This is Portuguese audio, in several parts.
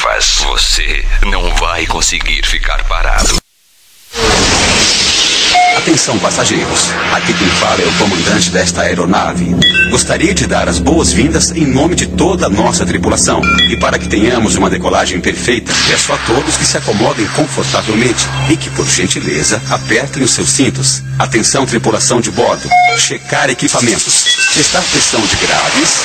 Você não vai conseguir ficar parado. Atenção, passageiros. Aqui quem fala é o comandante desta aeronave. Gostaria de dar as boas-vindas em nome de toda a nossa tripulação. E para que tenhamos uma decolagem perfeita, peço a todos que se acomodem confortavelmente e que, por gentileza, apertem os seus cintos. Atenção, tripulação de bordo. Checar equipamentos. Testar pressão de graves,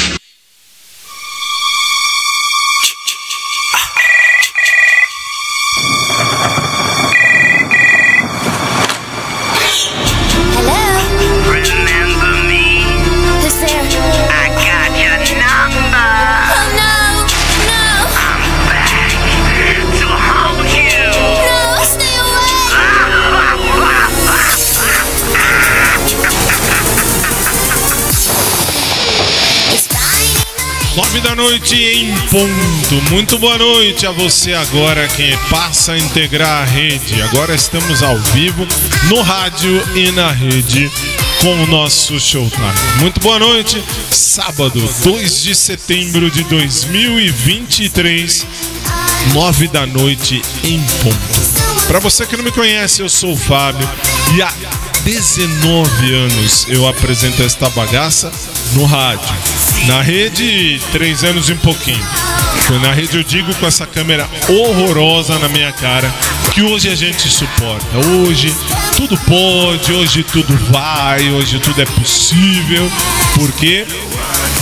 Da noite em ponto. Muito boa noite a você agora quem passa a integrar a rede. Agora estamos ao vivo no rádio e na rede com o nosso Showtime. Muito boa noite. Sábado, 2 de setembro de 2023, nove da noite em ponto. Para você que não me conhece, eu sou o Fábio e há 19 anos eu apresento esta bagaça no rádio. Na rede, três anos e um pouquinho. Na rede eu digo com essa câmera horrorosa na minha cara que hoje a gente suporta. Hoje tudo pode, hoje tudo vai, hoje tudo é possível. Por quê?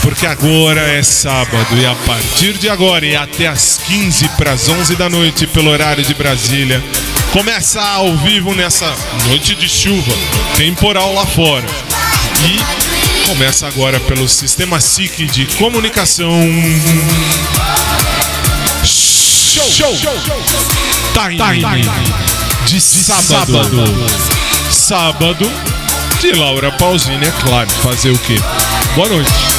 Porque agora é sábado e a partir de agora e até as 15 para as 11 da noite pelo horário de Brasília, começa ao vivo nessa noite de chuva, temporal lá fora. E Começa agora pelo Sistema SIC de Comunicação. Show! Show! Time, Time. De, sábado. sábado. de Laura Pausini, é claro. Fazer o quê? Boa noite.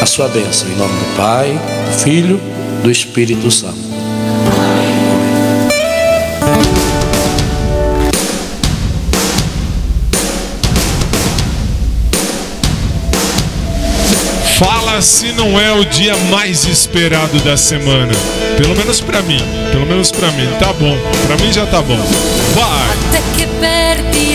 a sua bênção, em nome do Pai, do Filho, do Espírito Santo. Fala se não é o dia mais esperado da semana. Pelo menos pra mim. Pelo menos pra mim. Tá bom. Pra mim já tá bom. Vai!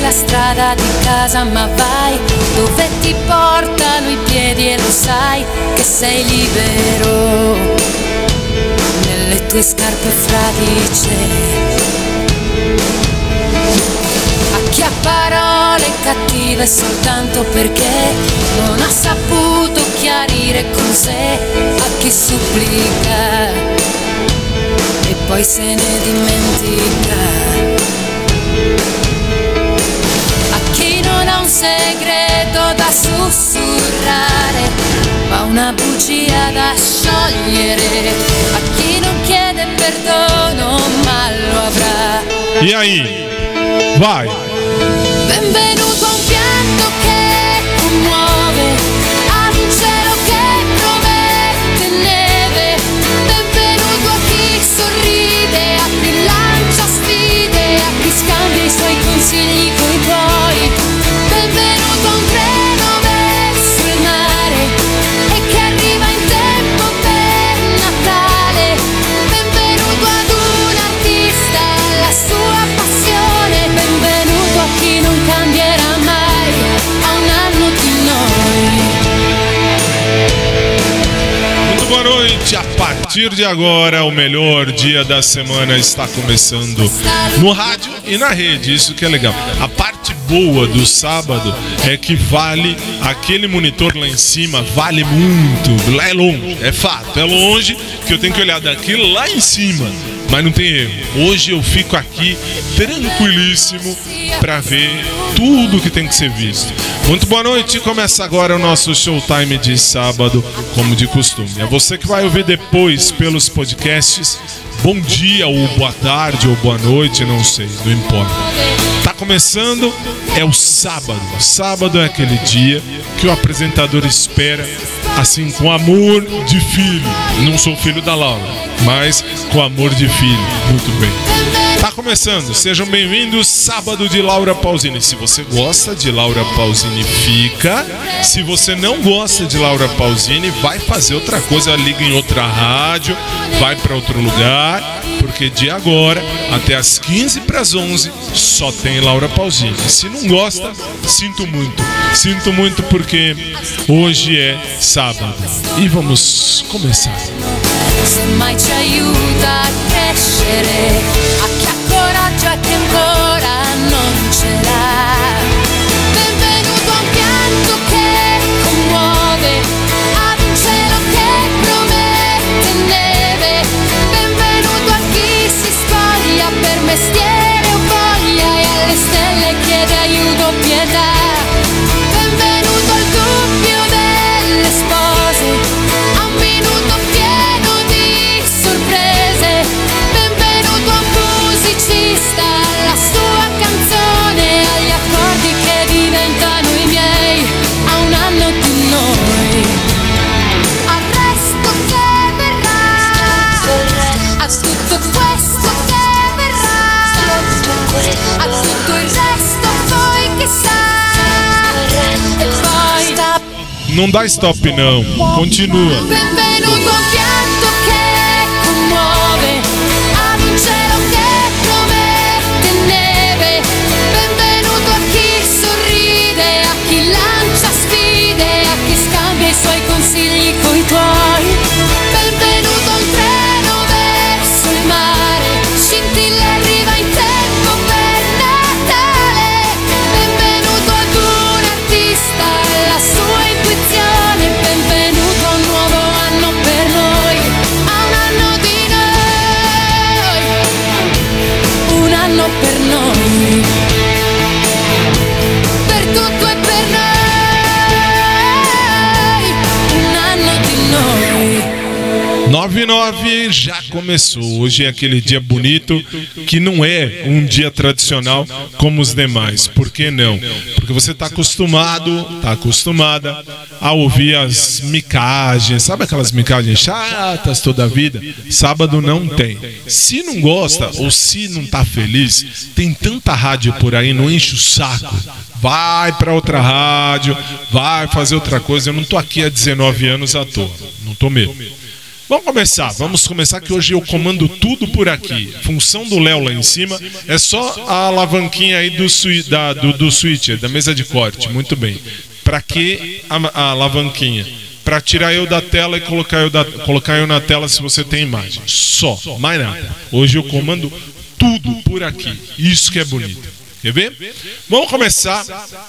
La strada di casa, ma vai dove ti portano i piedi e lo sai che sei libero. Nelle tue scarpe fradice. A chi ha parole cattive soltanto perché non ha saputo chiarire con sé a chi supplica e poi se ne dimentica. Sussurrare, ma una bugia da sciogliere. A chi non chiede perdono, ma lo avrà. E aí? Vai! Benvenuto a un partir de agora, o melhor dia da semana está começando no rádio e na rede. Isso que é legal. A parte boa do sábado é que vale aquele monitor lá em cima, vale muito. É longe, é fato. É longe que eu tenho que olhar daqui lá em cima. Mas não tem erro. Hoje eu fico aqui tranquilíssimo para ver tudo que tem que ser visto. Muito boa noite. Começa agora o nosso showtime de sábado, como de costume. É você que vai ouvir depois pelos podcasts. Bom dia, ou boa tarde, ou boa noite, não sei, não importa. Tá começando, é o sábado. Sábado é aquele dia que o apresentador espera, assim, com amor de filho. Não sou filho da Laura, mas com amor de filho. Muito bem. Tá começando, sejam bem-vindos. Sábado de Laura Pausini. Se você gosta de Laura Pausini, fica. Se você não gosta de Laura Pausini, vai fazer outra coisa, liga em outra rádio, vai para outro lugar, porque de agora até as 15 para as 11 só tem Laura Pausini. Se não gosta, sinto muito. Sinto muito porque hoje é sábado. E vamos começar. se mai ci aiuta a crescere, a chi ha coraggio e chi ancora non ce l'ha. Não dá stop não. Continua. 99 já começou. Hoje é aquele dia bonito que não é um dia tradicional como os demais. Por que não? Porque você está acostumado, está acostumada a ouvir as micagens, sabe aquelas micagens chatas toda a vida? Sábado não tem. Se não gosta ou se não está feliz, tem tanta rádio por aí, não enche o saco vai para outra rádio, vai fazer outra coisa. Eu não estou aqui há 19 anos à toa, não estou mesmo. Vamos começar, vamos começar que hoje eu comando tudo por aqui. Função do Léo lá em cima é só a alavanquinha aí do, da, do, do switcher, da mesa de corte. Muito bem. Para que a, a alavanquinha? Para tirar eu da tela e colocar eu, da, colocar eu na tela se você tem imagem. Só, mais nada. Hoje eu comando tudo por aqui. Isso que é bonito. Quer ver? Vamos começar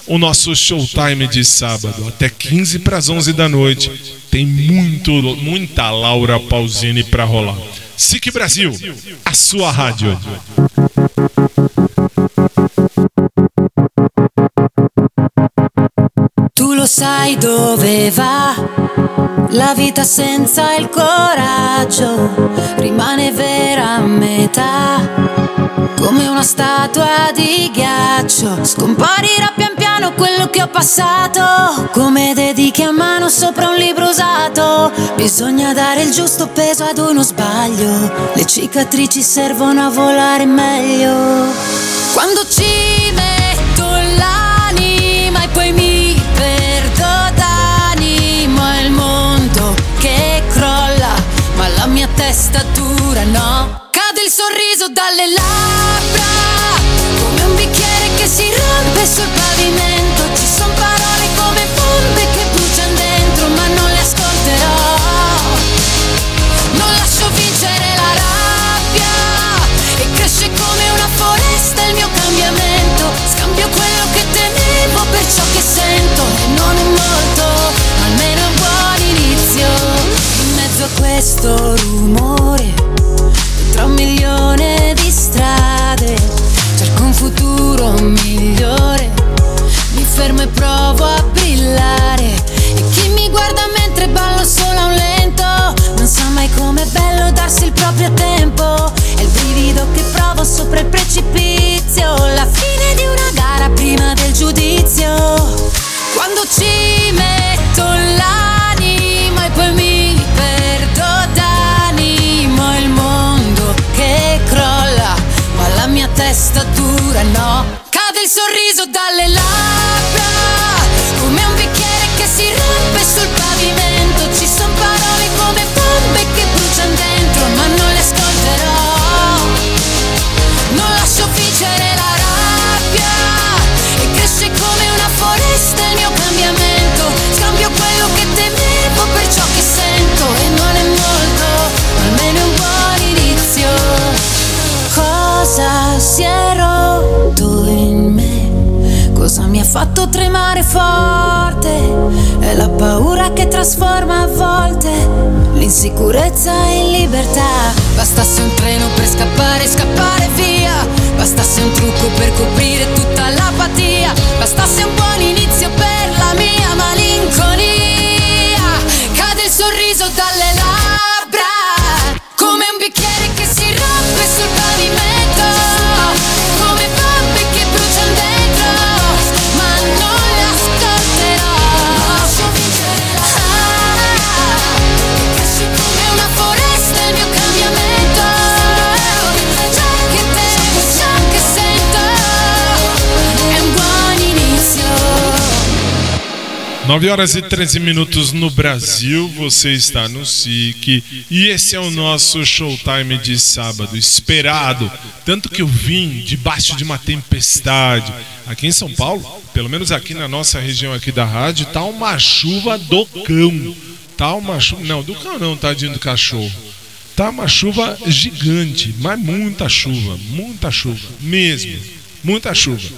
o nosso showtime de sábado, até 15 para as 11 da noite. Tem muito, muita Laura Pausini para rolar. SIC Brasil, a sua rádio. Tu lo sai dove va la vita senza il coraggio, rimane vera a metà come una statua di ghiaccio. Scomparirà pian piano quello che ho passato, come dediche a mano sopra un libro usato. Bisogna dare il giusto peso ad uno sbaglio, le cicatrici servono a volare meglio. Quando ci metto l'anima e poi mi perdo d'animo, è il mondo che crolla, ma la mia testa dura no sorriso dalle labbra, come un bicchiere che si rompe sul pavimento. Ci sono parole come bombe che bruciano dentro, ma non le ascolterò. Non lascio vincere la rabbia e cresce come una foresta il mio cambiamento. Scambio quello che temevo per ciò che sento e non è molto, almeno un buon inizio. In mezzo a questo rumore sopra il precipizio la fine di una gara prima del giudizio quando ci metto l'anima e poi mi perdo d'animo il mondo che crolla, ma la mia testa dura no. Ha fatto tremare forte? È la paura che trasforma a volte l'insicurezza in libertà. Bastasse un treno per scappare, scappare via. Bastasse un trucco per coprire tutta l'apatia. Bastasse un buon inizio per la mia malinconia. Cade il sorriso dalle 9 horas e 13 minutos no Brasil, você está no SIC e esse é o nosso showtime de sábado, esperado. Tanto que eu vim debaixo de uma tempestade. Aqui em São Paulo, pelo menos aqui na nossa região aqui da rádio, tá uma chuva do cão. Tá uma chuva. Não, do cão não, tadinho do cachorro. Tá uma chuva gigante, mas muita chuva, muita chuva, mesmo. Muita chuva.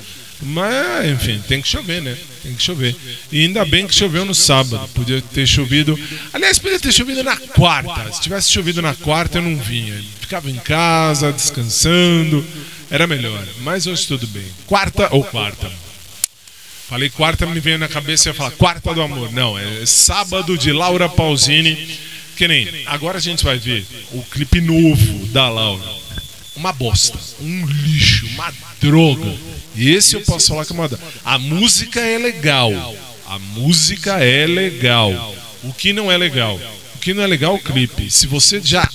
Mas, enfim, tem que chover, né? Tem que chover. E ainda bem que choveu no sábado. Podia ter chovido. Aliás, podia ter chovido na quarta. Se tivesse chovido na quarta, eu não vinha. Ficava em casa, descansando. Era melhor. Mas hoje tudo bem. Quarta ou quarta. Falei quarta, me veio na cabeça e ia falar quarta do amor. Não, é sábado de Laura Pausini. Que nem, agora a gente vai ver o clipe novo da Laura. Uma bosta, um lixo, uma droga. E esse eu posso falar que é uma. A música é legal. A música é legal. O que não é legal? O que não é legal é o clipe. Se você já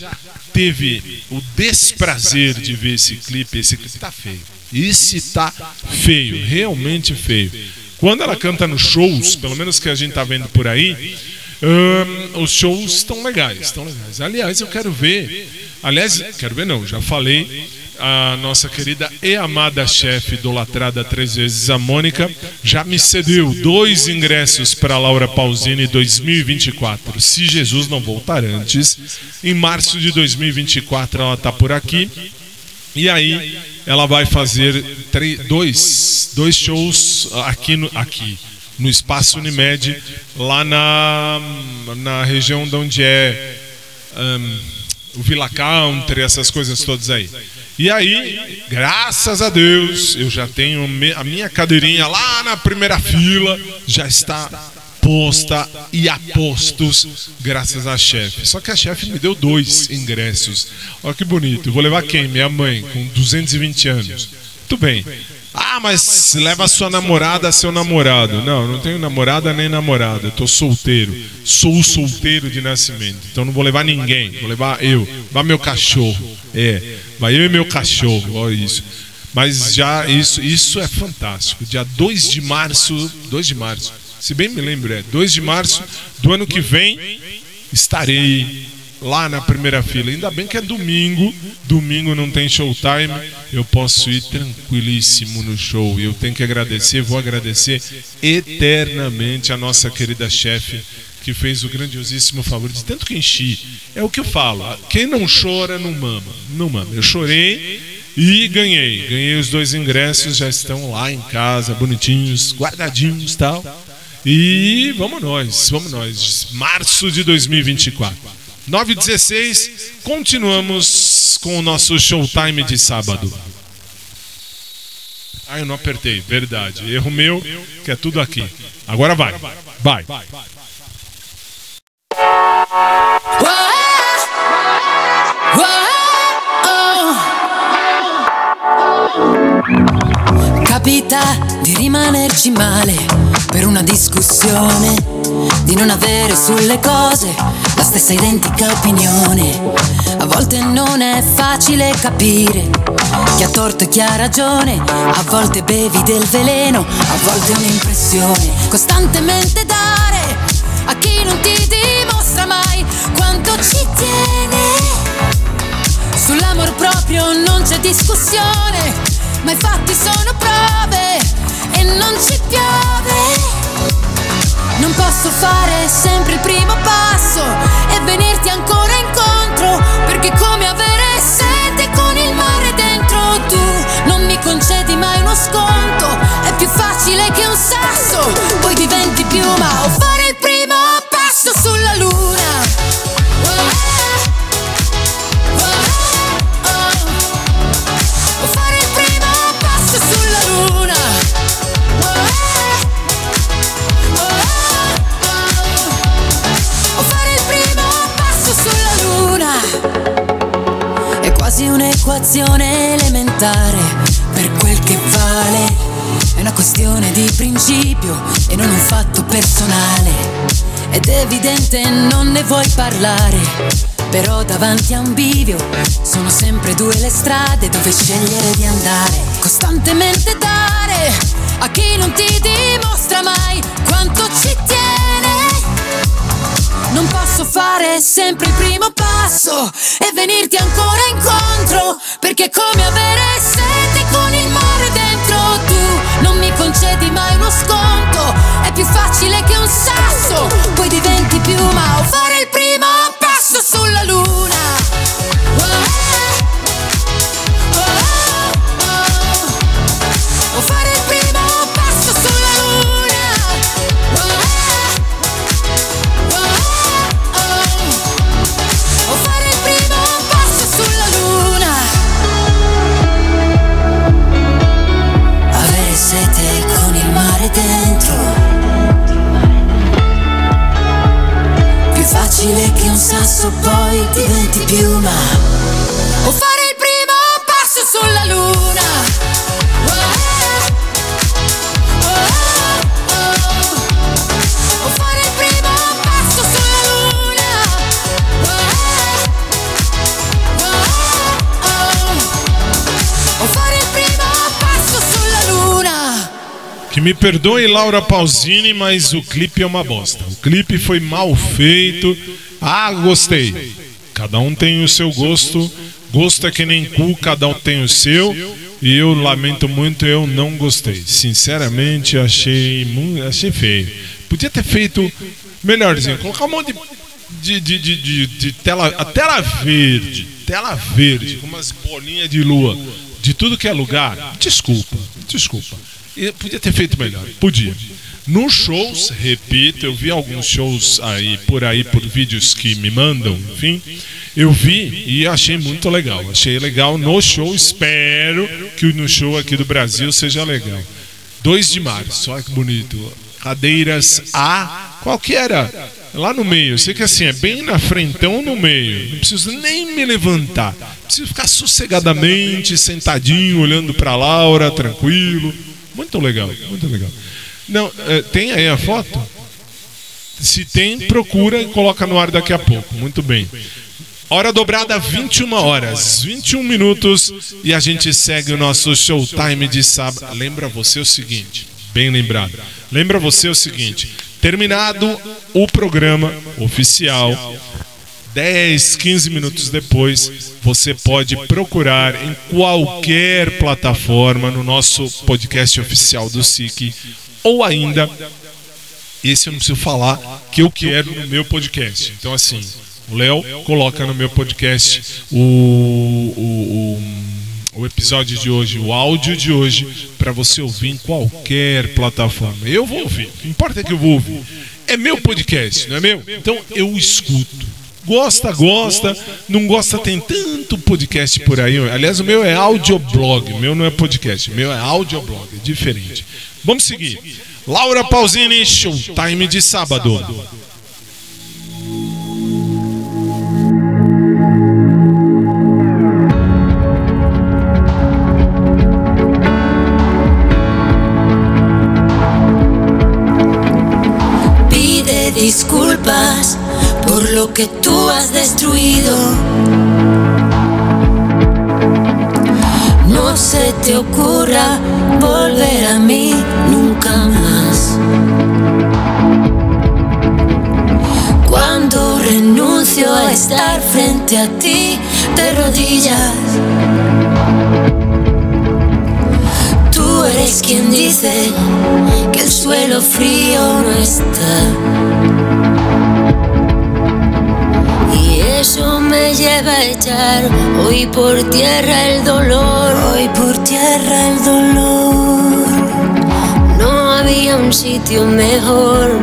teve o desprazer de ver esse clipe, esse clipe tá feio. Esse tá feio, realmente feio. Quando ela canta nos shows, pelo menos que a gente tá vendo por aí, os shows estão legais, estão legais. Aliás, eu quero ver. Aliás, quero ver não, já falei. A nossa querida e amada chefe, idolatrada três vezes, a Mônica, já me cedeu dois ingressos para Laura Pausini 2024. Se Jesus não voltar antes, em março de 2024 ela está por aqui. E aí ela vai fazer três, dois, dois shows aqui no, aqui no Espaço Unimed, lá na, na região de onde é um, o Villa Country, essas coisas todas aí. E aí, graças a Deus, eu já tenho a minha cadeirinha lá na primeira fila, já está posta e a postos, graças à chefe. Só que a chefe me deu dois ingressos. Olha que bonito. Vou levar quem? Minha mãe, com 220 anos. Muito bem. Ah, mas leva sua namorada, seu namorado. Não, não tenho namorada nem namorada. Eu tô solteiro. Sou solteiro de nascimento. Então não vou levar ninguém. Vou levar eu. Levar meu cachorro. É. Vai eu e meu cachorro. Olha isso. Mas já isso, isso é fantástico. Dia 2 de março. 2 de março. Se bem me lembro, é 2 de março do ano que vem. Estarei lá na primeira fila. Ainda bem que é domingo, domingo não tem showtime, eu posso ir tranquilíssimo no show. E eu tenho que agradecer, vou agradecer eternamente a nossa querida chefe que fez o grandiosíssimo favor de tanto que enchi. É o que eu falo, quem não chora não mama, não mama. Eu chorei e ganhei, ganhei os dois ingressos, já estão lá em casa, bonitinhos, guardadinhos, tal. E vamos nós, vamos nós. Março de 2024. 9h16, continuamos com o nosso showtime de sábado. Ah, eu não apertei, verdade. Erro meu, que é tudo aqui. Agora vai, vai. Capita rimanerci male per una discussione, di non avere sulle cose la stessa identica opinione. A volte non è facile capire chi ha torto e chi ha ragione, a volte bevi del veleno, a volte un'impressione. Costantemente dare a chi non ti dimostra mai quanto ci tiene. Sull'amor proprio non c'è discussione ma i fatti sono prove e non ci piove. Non posso fare sempre il primo passo e venirti ancora incontro, perché come avere sete con il mare dentro tu non mi concedi mai uno sconto, è più facile che un sasso, poi diventi piuma o un'equazione elementare per quel che vale. È una questione di principio e non un fatto personale. Ed evidente non ne vuoi parlare. Però davanti a un bivio sono sempre due le strade dove scegliere di andare. Costantemente dare a chi non ti dimostra mai quanto ci tiene. Non posso fare sempre il primo passo e venirti ancora incontro, perché è come avere sete con il mare dentro tu. Non mi concedi mai uno sconto, è più facile che un sasso, poi diventi piuma o fare piuma. O fare il primo passo sulla luna. Oh, oh, oh. O fare primo passo luna. Oh, oh, oh. O fare primo passo luna. Que me perdoe, Laura Pausini, mas o clipe é uma bosta. O clipe foi mal feito. Ah, gostei. Cada um tem o seu gosto. Gosto é que nem cu, cada um tem o seu. E eu lamento muito, eu não gostei. Sinceramente, achei, achei feio. Podia ter feito melhorzinho. Colocar um monte de, de, de, de, de tela, a tela verde. Tela verde, com umas bolinhas de lua. De tudo que é lugar. Desculpa, desculpa. E podia ter feito melhor. Podia. Nos shows, repito, eu vi alguns shows aí por aí por vídeos que me mandam, enfim. Eu vi e achei muito legal. Achei legal no show. Espero que no show aqui do Brasil seja legal. 2 de março, olha que bonito. Cadeiras A. Qual que era? Lá no meio. Eu sei que assim, é bem na frentão no meio. Não preciso nem me levantar. Preciso ficar sossegadamente, sentadinho, olhando pra Laura, tranquilo. Muito legal, muito legal. Não, é, tem aí a foto? Se tem, procura e coloca no ar daqui a pouco. Muito bem. Hora dobrada, 21 horas, 21 minutos e a gente segue o nosso showtime de sábado. Lembra você o seguinte, bem lembrado. Lembra você o seguinte: terminado o programa oficial, 10, 15 minutos depois, você pode procurar em qualquer plataforma no nosso podcast oficial do SIC ou ainda esse eu não preciso falar que eu quero no meu podcast. Então, assim, o Léo coloca no meu podcast o, o, o, o episódio de hoje, o áudio de hoje, para você ouvir em qualquer plataforma. Eu vou ouvir, não importa que eu vou ouvir. É meu podcast, não é meu? Então eu escuto. Gosta, gosta, não gosta, tem tanto podcast por aí. Aliás, o meu é audioblog, meu não é podcast, o meu é audioblog, é diferente. Vamos seguir. Laura Pausini, Showtime de sábado. Que tú has destruido. No se te ocurra volver a mí nunca más. Cuando renuncio a estar frente a ti de rodillas. Tú eres quien dice que el suelo frío no está. Me lleva a echar hoy por tierra el dolor, hoy por tierra el dolor. No había un sitio mejor.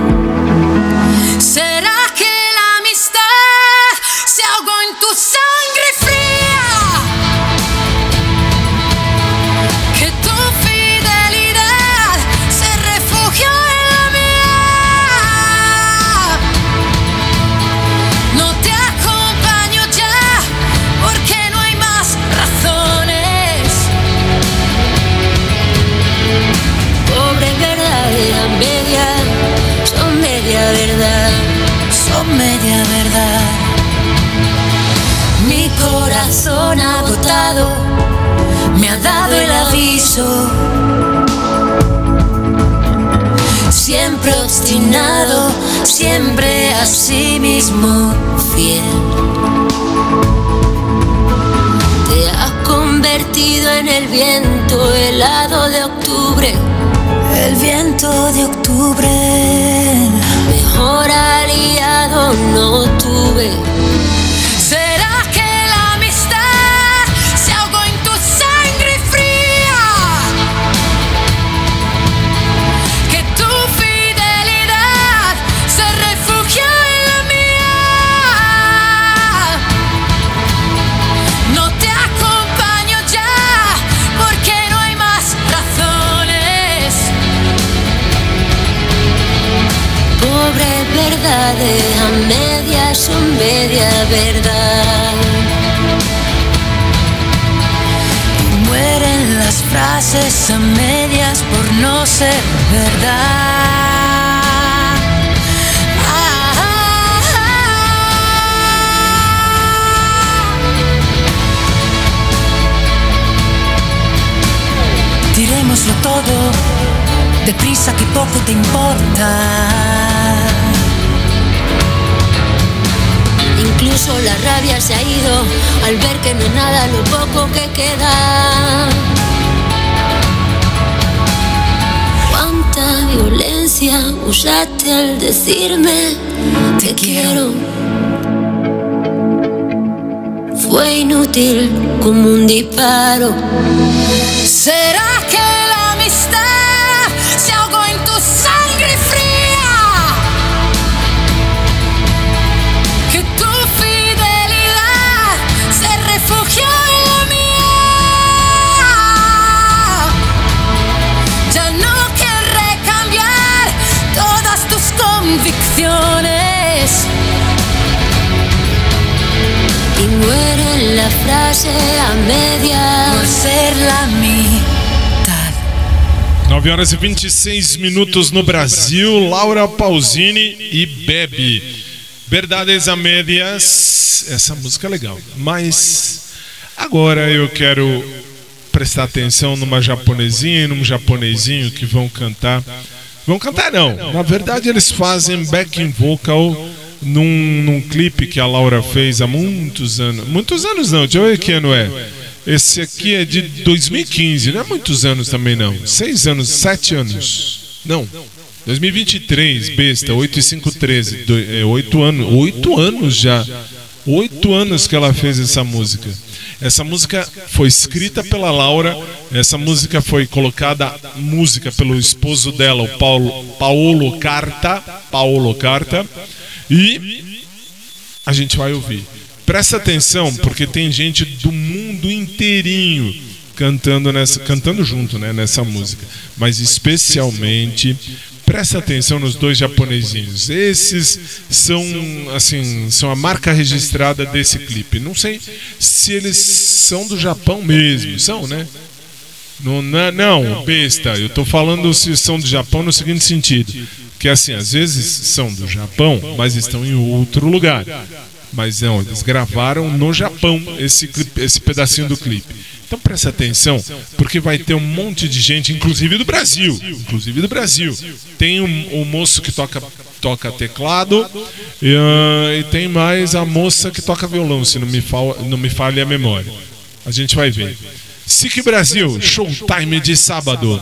Corazón agotado me ha dado el aviso. Siempre obstinado, siempre a sí mismo fiel. Te has convertido en el viento helado de octubre. El viento de octubre. Mejor aliado no tuve. A medias son media verdad. Y mueren las frases a medias por no ser verdad. Dirémoslo todo, deprisa que poco te importa. Incluso la rabia se ha ido al ver que no es nada lo poco que queda. Cuánta violencia usaste al decirme te quiero. Fue inútil como un disparo. ¿Será frase a media por ser la mitad. 9 horas e 26 minutos no Brasil. Laura Pausini e Bebe. Verdades a médias. Essa música é legal. Mas agora eu quero prestar atenção numa japonesinha e num japonesinho que vão cantar. Vão cantar não. Na verdade eles fazem backing vocal num, num clipe que a Laura fez há muitos anos. Muitos anos não, deixa eu ver que ano é. Esse aqui é de 2015, não é muitos anos também não. Seis anos, sete anos. Não. 2023, besta, 8 e 5, 13. Do- é, oito anos. Oito anos já. Oito anos que ela fez essa música. Essa música foi escrita pela Laura. Essa música foi colocada música pelo esposo dela, o Paulo, Paulo Carta. Paulo Carta. E a gente vai ouvir. Presta atenção, porque tem gente do mundo inteirinho cantando nessa, cantando junto, né, nessa música. Mas especialmente presta atenção nos dois japonesinhos. Esses são assim, são a marca registrada desse clipe. Não sei se eles são do Japão mesmo, são, né? Não, não, não, besta. Eu tô falando se são do Japão no seguinte sentido. Que assim, às vezes são do Japão, mas estão em outro lugar. Mas não, eles gravaram no Japão esse, clipe, esse pedacinho do clipe. Então presta atenção, porque vai ter um monte de gente, inclusive do Brasil. Inclusive do Brasil. Tem um, um moço que toca, toca teclado e, ah, e tem mais a moça que toca violão, se não me, fal, não me falha a memória. A gente vai ver. SIC Brasil, showtime de sábado.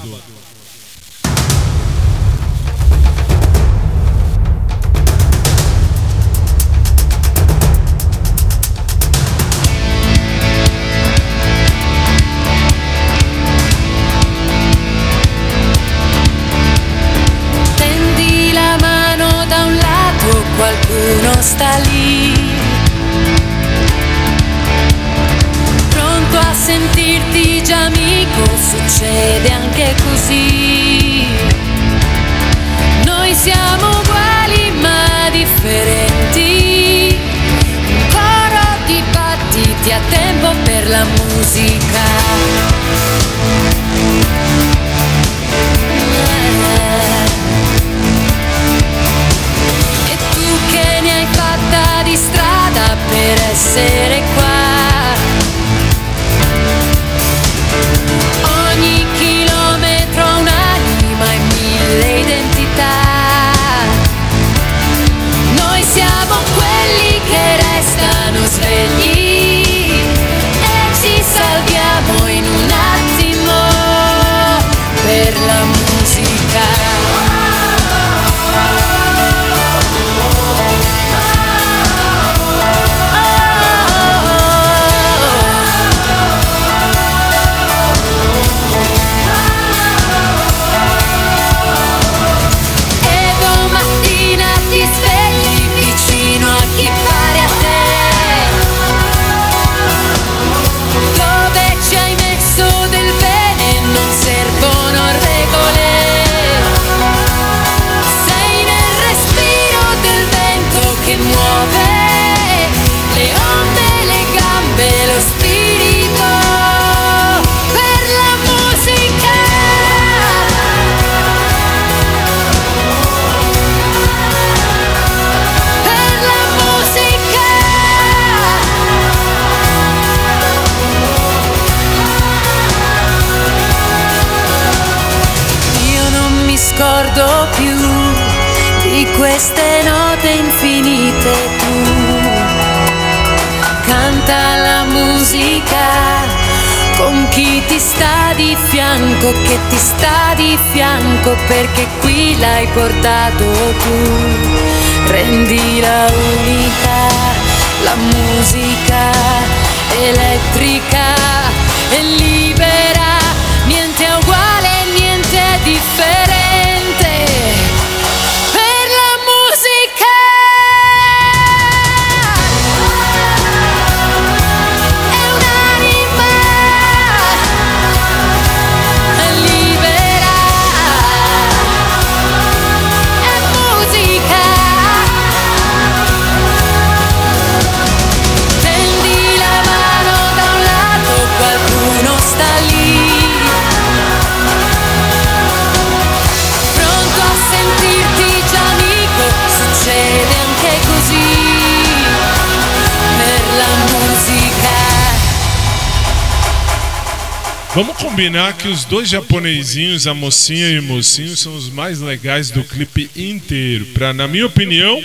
Vamos combinar que os dois japonesinhos, a mocinha e o mocinho, são os mais legais do clipe inteiro. Pra, na minha opinião,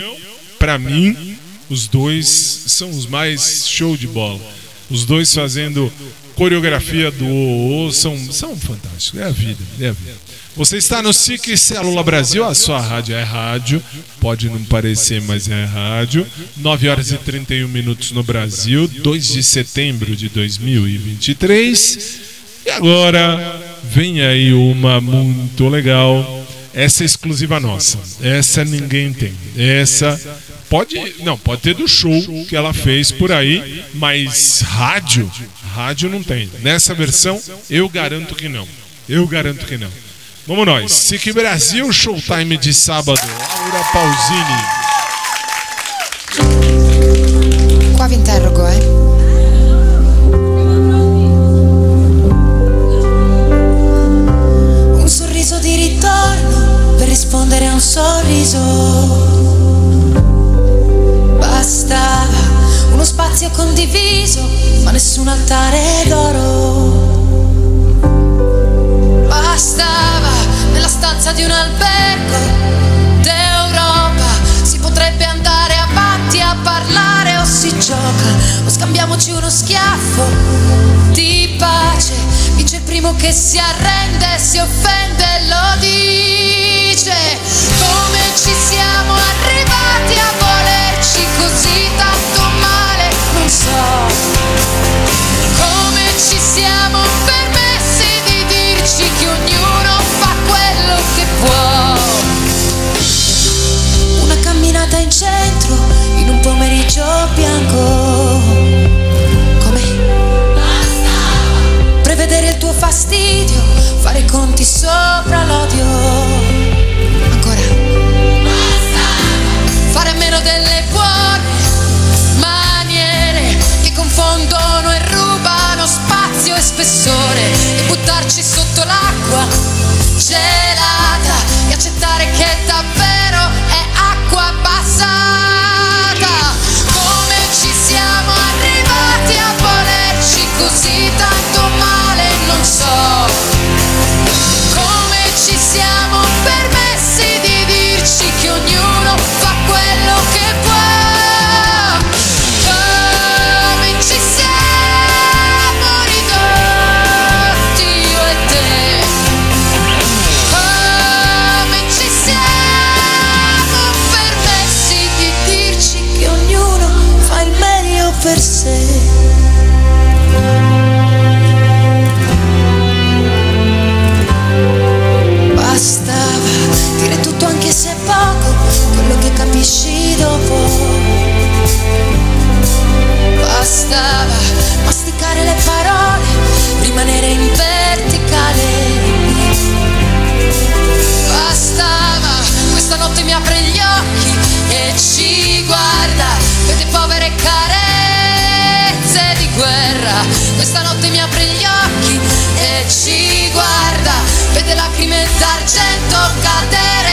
pra mim, os dois são os mais show de bola. Os dois fazendo coreografia do o, são, são fantásticos. É a vida, é a vida. Você está no SIC Célula Brasil, a sua rádio é rádio, pode não parecer, mas é rádio. 9 horas e 31 minutos no Brasil, 2 de setembro de 2023. E agora vem aí uma muito legal. Essa é exclusiva nossa. Essa ninguém tem. Essa pode, não, pode ter do show que ela fez por aí, mas rádio, rádio não tem. Nessa versão eu garanto que não. Eu garanto que não. Vamos nós. SIC Brasil Showtime de sábado. Laura Pausini. Qua vi interrogo, eh. Rispondere a un sorriso. Bastava uno spazio condiviso, ma nessun altare d'oro. Bastava nella stanza di un albergo d'Europa. Si potrebbe andare avanti a parlare o si gioca o scambiamoci uno schiaffo di pace. Vince il primo che si arrende, si offende lo dice. Come ci siamo arrivati a volerci così tanto male? Non so. Come ci siamo permessi di dirci che ognuno fa quello che può? Una camminata in centro in un pomeriggio bianco. Come? Prevedere il tuo fastidio, fare conti sopra buttarci sotto l'acqua gelata e accettare che capisci dopo. Bastava masticare le parole, rimanere in verticale. Bastava, questa notte mi apre gli occhi e ci guarda, vede povere carezze di guerra. Questa notte mi apre gli occhi e ci guarda, vede lacrime d'argento cadere.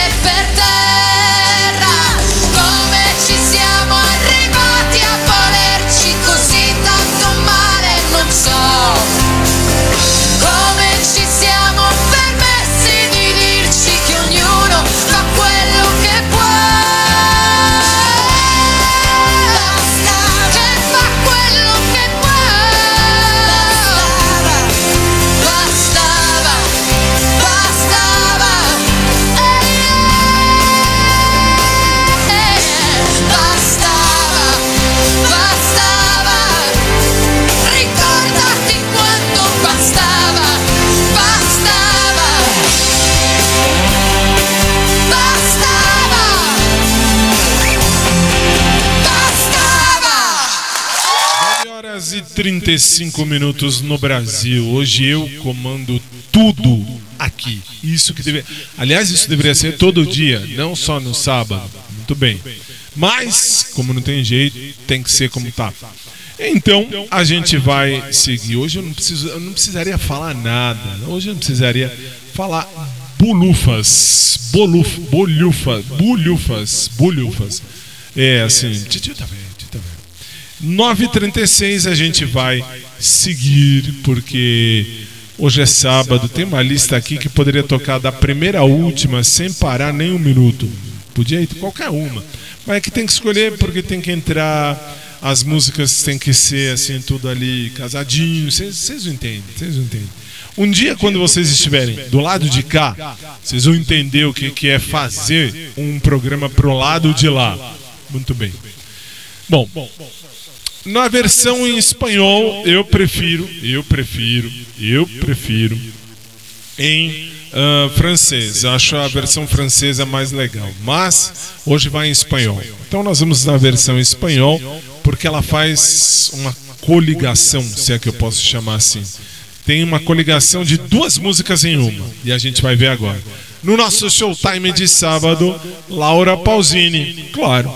35 minutos no Brasil. Hoje eu comando tudo aqui. Isso que deve... Aliás, isso deveria ser todo dia, não só no sábado. Muito bem. Mas, como não tem jeito, tem que ser como tá. Então, a gente vai seguir. Hoje eu não, preciso, eu não precisaria falar nada. Hoje eu não precisaria falar bolufas. Boluf, bolufas. Bolufas. Bolufas. É assim. Titio tá 9h36 a gente vai seguir, porque hoje é sábado. Tem uma lista aqui que poderia tocar da primeira à última sem parar nem um minuto. Podia ir qualquer uma. Mas é que tem que escolher porque tem que entrar as músicas têm que ser assim, tudo ali casadinho. Vocês entendem, vocês entendem. Um dia, quando vocês estiverem do lado de cá, vocês vão entender o que, que é fazer um programa pro lado de lá. Muito bem. Bom, na versão em espanhol, eu prefiro, eu prefiro, eu prefiro em uh, francês. Acho a versão francesa mais legal. Mas hoje vai em espanhol. Então nós vamos na versão em espanhol porque ela faz uma coligação, se é que eu posso chamar assim. Tem uma coligação de duas músicas em uma, e a gente vai ver agora. No nosso showtime de sábado, Laura Pausini, claro.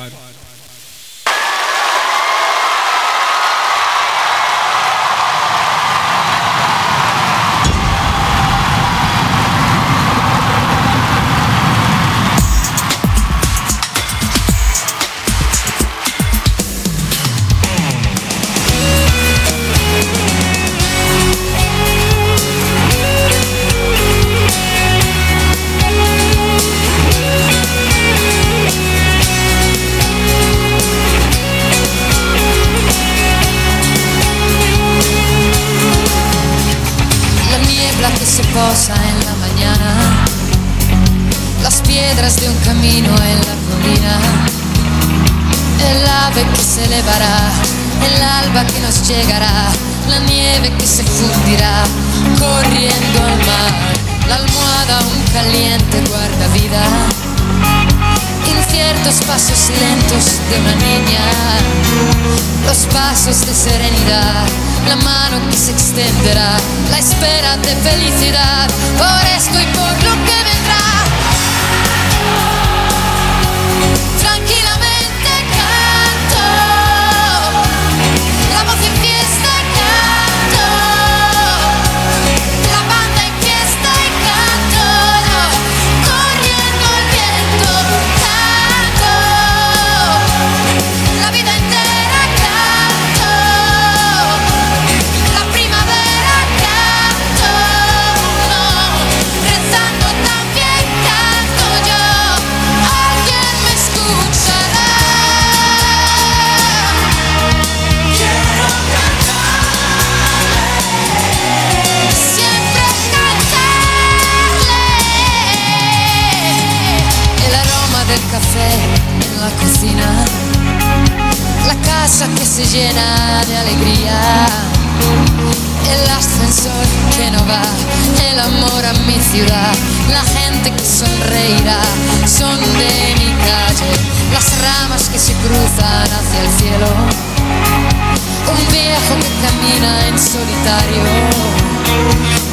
llevará, el alba que nos llegará, la nieve que se fundirá corriendo al mar, la almohada un caliente guarda vida, inciertos pasos lentos de una niña, los pasos de serenidad, la mano que se extenderá, la espera de felicidad, por esto y por lo que vendrá. llena de alegría. El ascensor que no va, el amor a mi ciudad, la gente que sonreirá, son de mi calle, las ramas que se cruzan hacia el cielo. Un viejo que camina en solitario,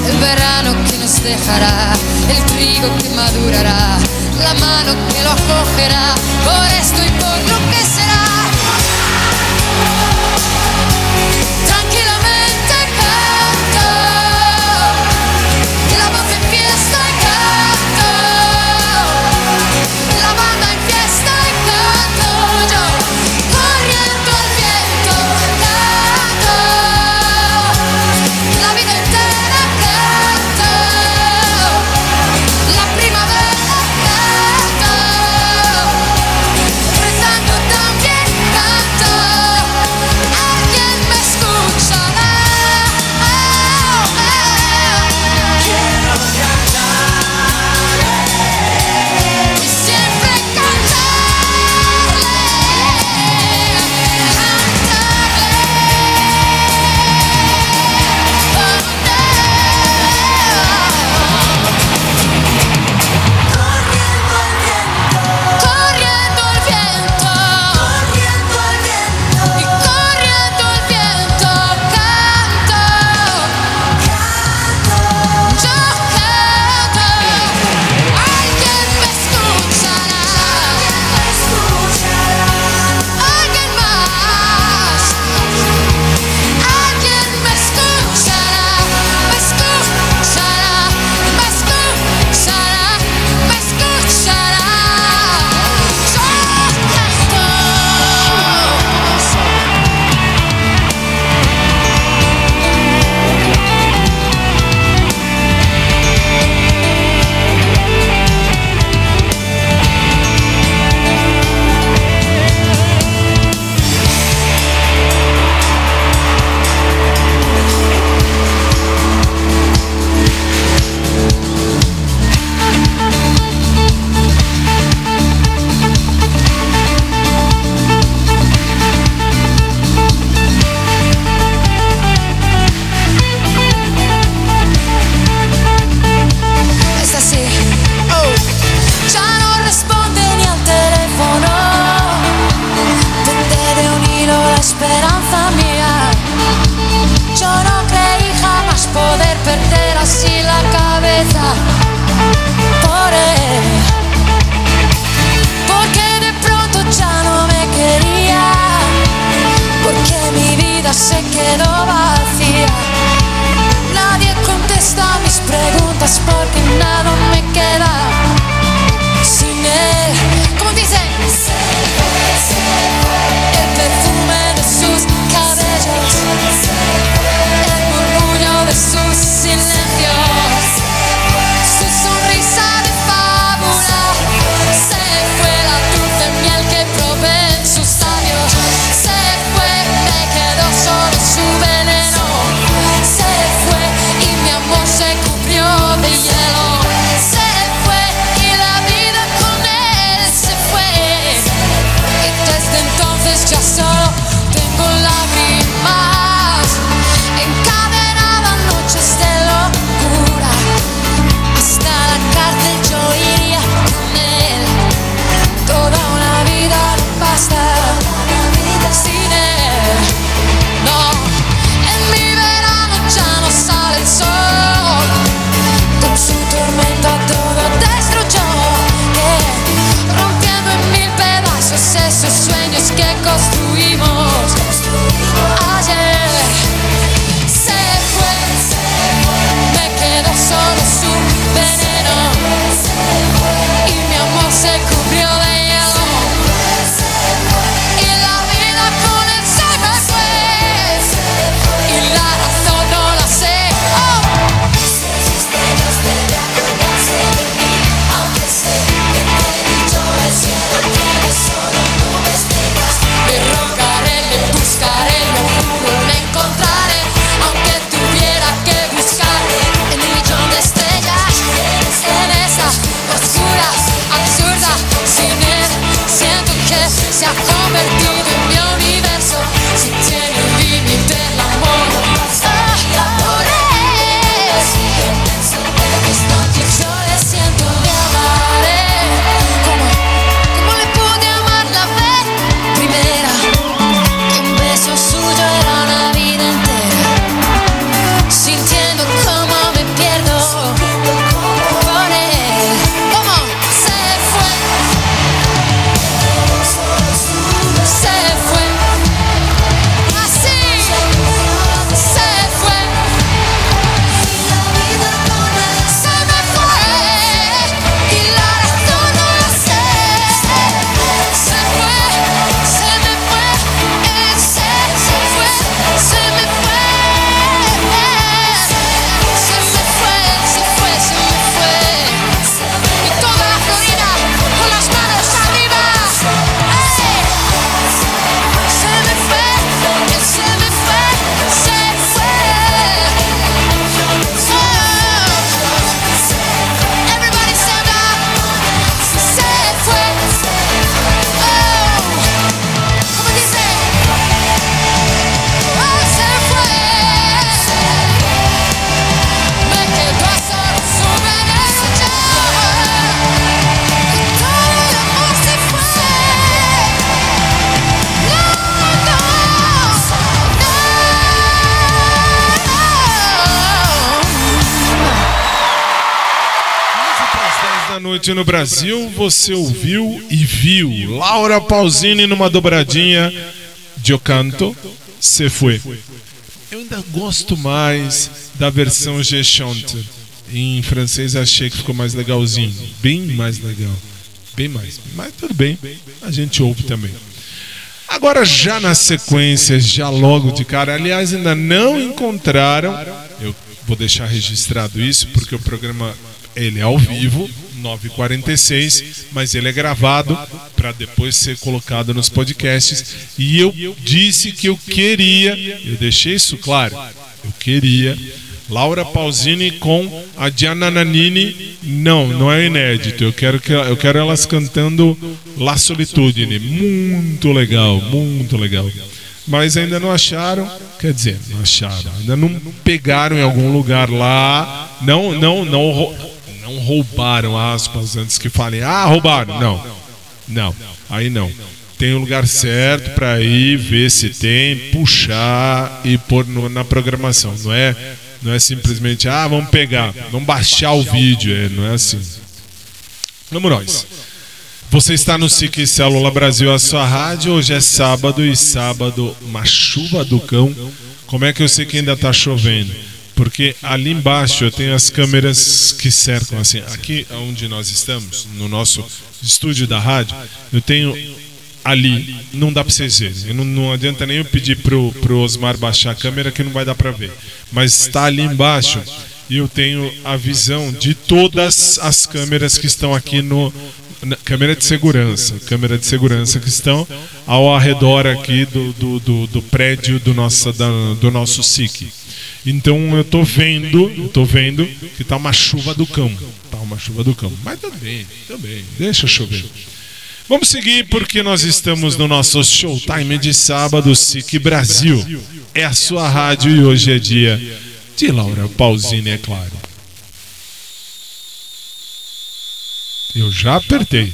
el verano que nos dejará, el trigo que madurará, la mano que lo cogerá, por esto y por lo que será. No Brasil, você ouviu e viu Laura Pausini numa dobradinha de Eu Canto, Se Foi. Eu ainda gosto mais da versão G. Em francês achei que ficou mais legalzinho, bem mais legal, bem mais. Mas tudo bem, a gente ouve também. Agora já na sequência, já logo de cara, aliás ainda não encontraram, eu vou deixar registrado isso porque o programa ele é ao vivo, 9h46, mas ele é gravado para depois ser colocado nos podcasts. E eu disse que eu queria, eu deixei isso claro, eu queria Laura Pausini com a Diana Nanini. Não, não é inédito. Eu quero, que, eu quero elas cantando La Solitudine. Muito legal, muito legal. Mas ainda não acharam, quer dizer, não acharam, ainda não pegaram em algum lugar lá. Não, não, não, não roubaram aspas antes que falem, ah, roubaram. Não, não, aí não. Tem o um lugar certo para ir ver se tem, puxar e pôr no, na programação. Não é não é simplesmente, ah, vamos pegar, vamos baixar o vídeo. É, não é assim. Vamos nós. Você está no SIC Célula Brasil, a sua rádio. Hoje é sábado e sábado, uma chuva do cão. Como é que eu sei que ainda está chovendo? Porque ali embaixo eu tenho as câmeras que cercam assim. Aqui onde nós estamos, no nosso estúdio da rádio, eu tenho ali, não dá para vocês verem. Não, não adianta nem eu pedir pro, pro Osmar baixar a câmera que não vai dar para ver. Mas está ali embaixo e eu tenho a visão de todas as câmeras que estão aqui no câmera de segurança, câmera de segurança que estão ao redor aqui do, do, do, do prédio do nosso, da, do nosso SIC. Então eu tô vendo, tô vendo que tá uma chuva do cão. Tá uma chuva do cão. Mas também, também, deixa chover. Vamos seguir porque nós estamos no nosso showtime de sábado, SIC Brasil. É a sua rádio e hoje é dia de Laura Pausini, é claro. Eu já apertei.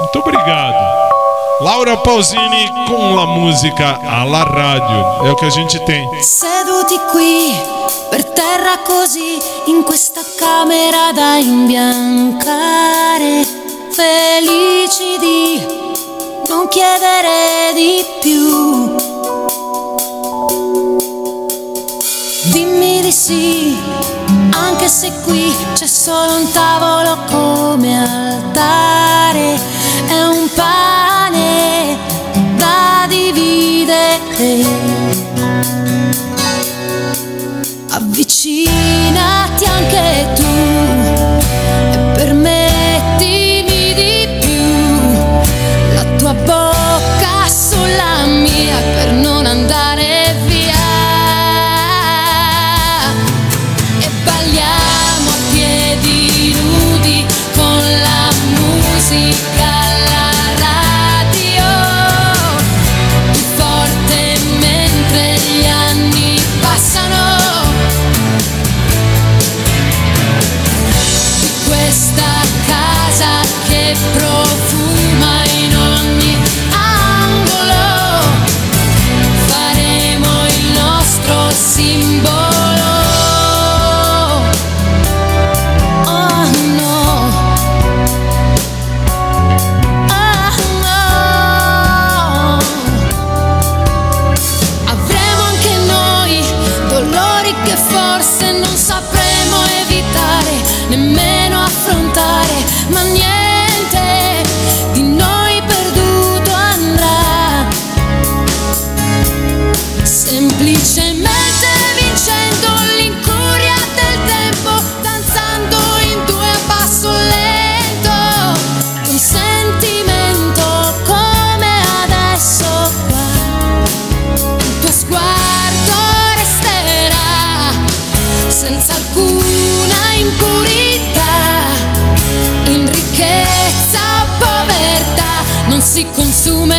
Muito obrigado. Laura Pausini com a música alla rádio. É o que a gente tem. Seduti qui per terra così in questa camera da imbiancare felici di non chiedere di più. Dimmi di sì, anche se qui c'è solo un tavolo come altare, è un pane Avvicinati anche tu assume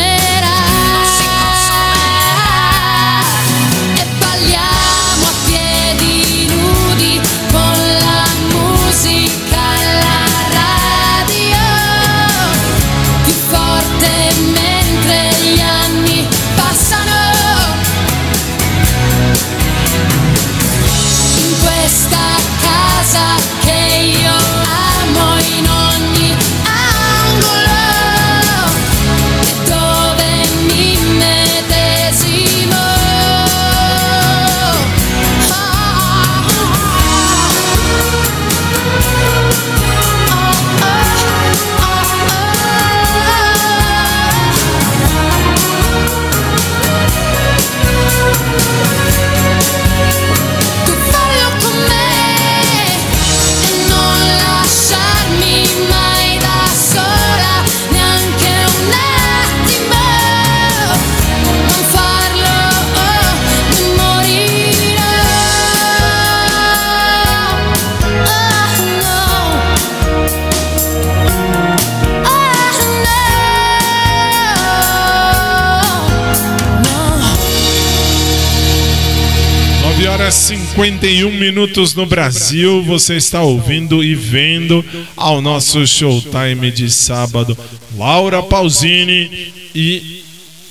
51 minutos no Brasil. Você está ouvindo e vendo ao nosso showtime de sábado. Laura Pausini e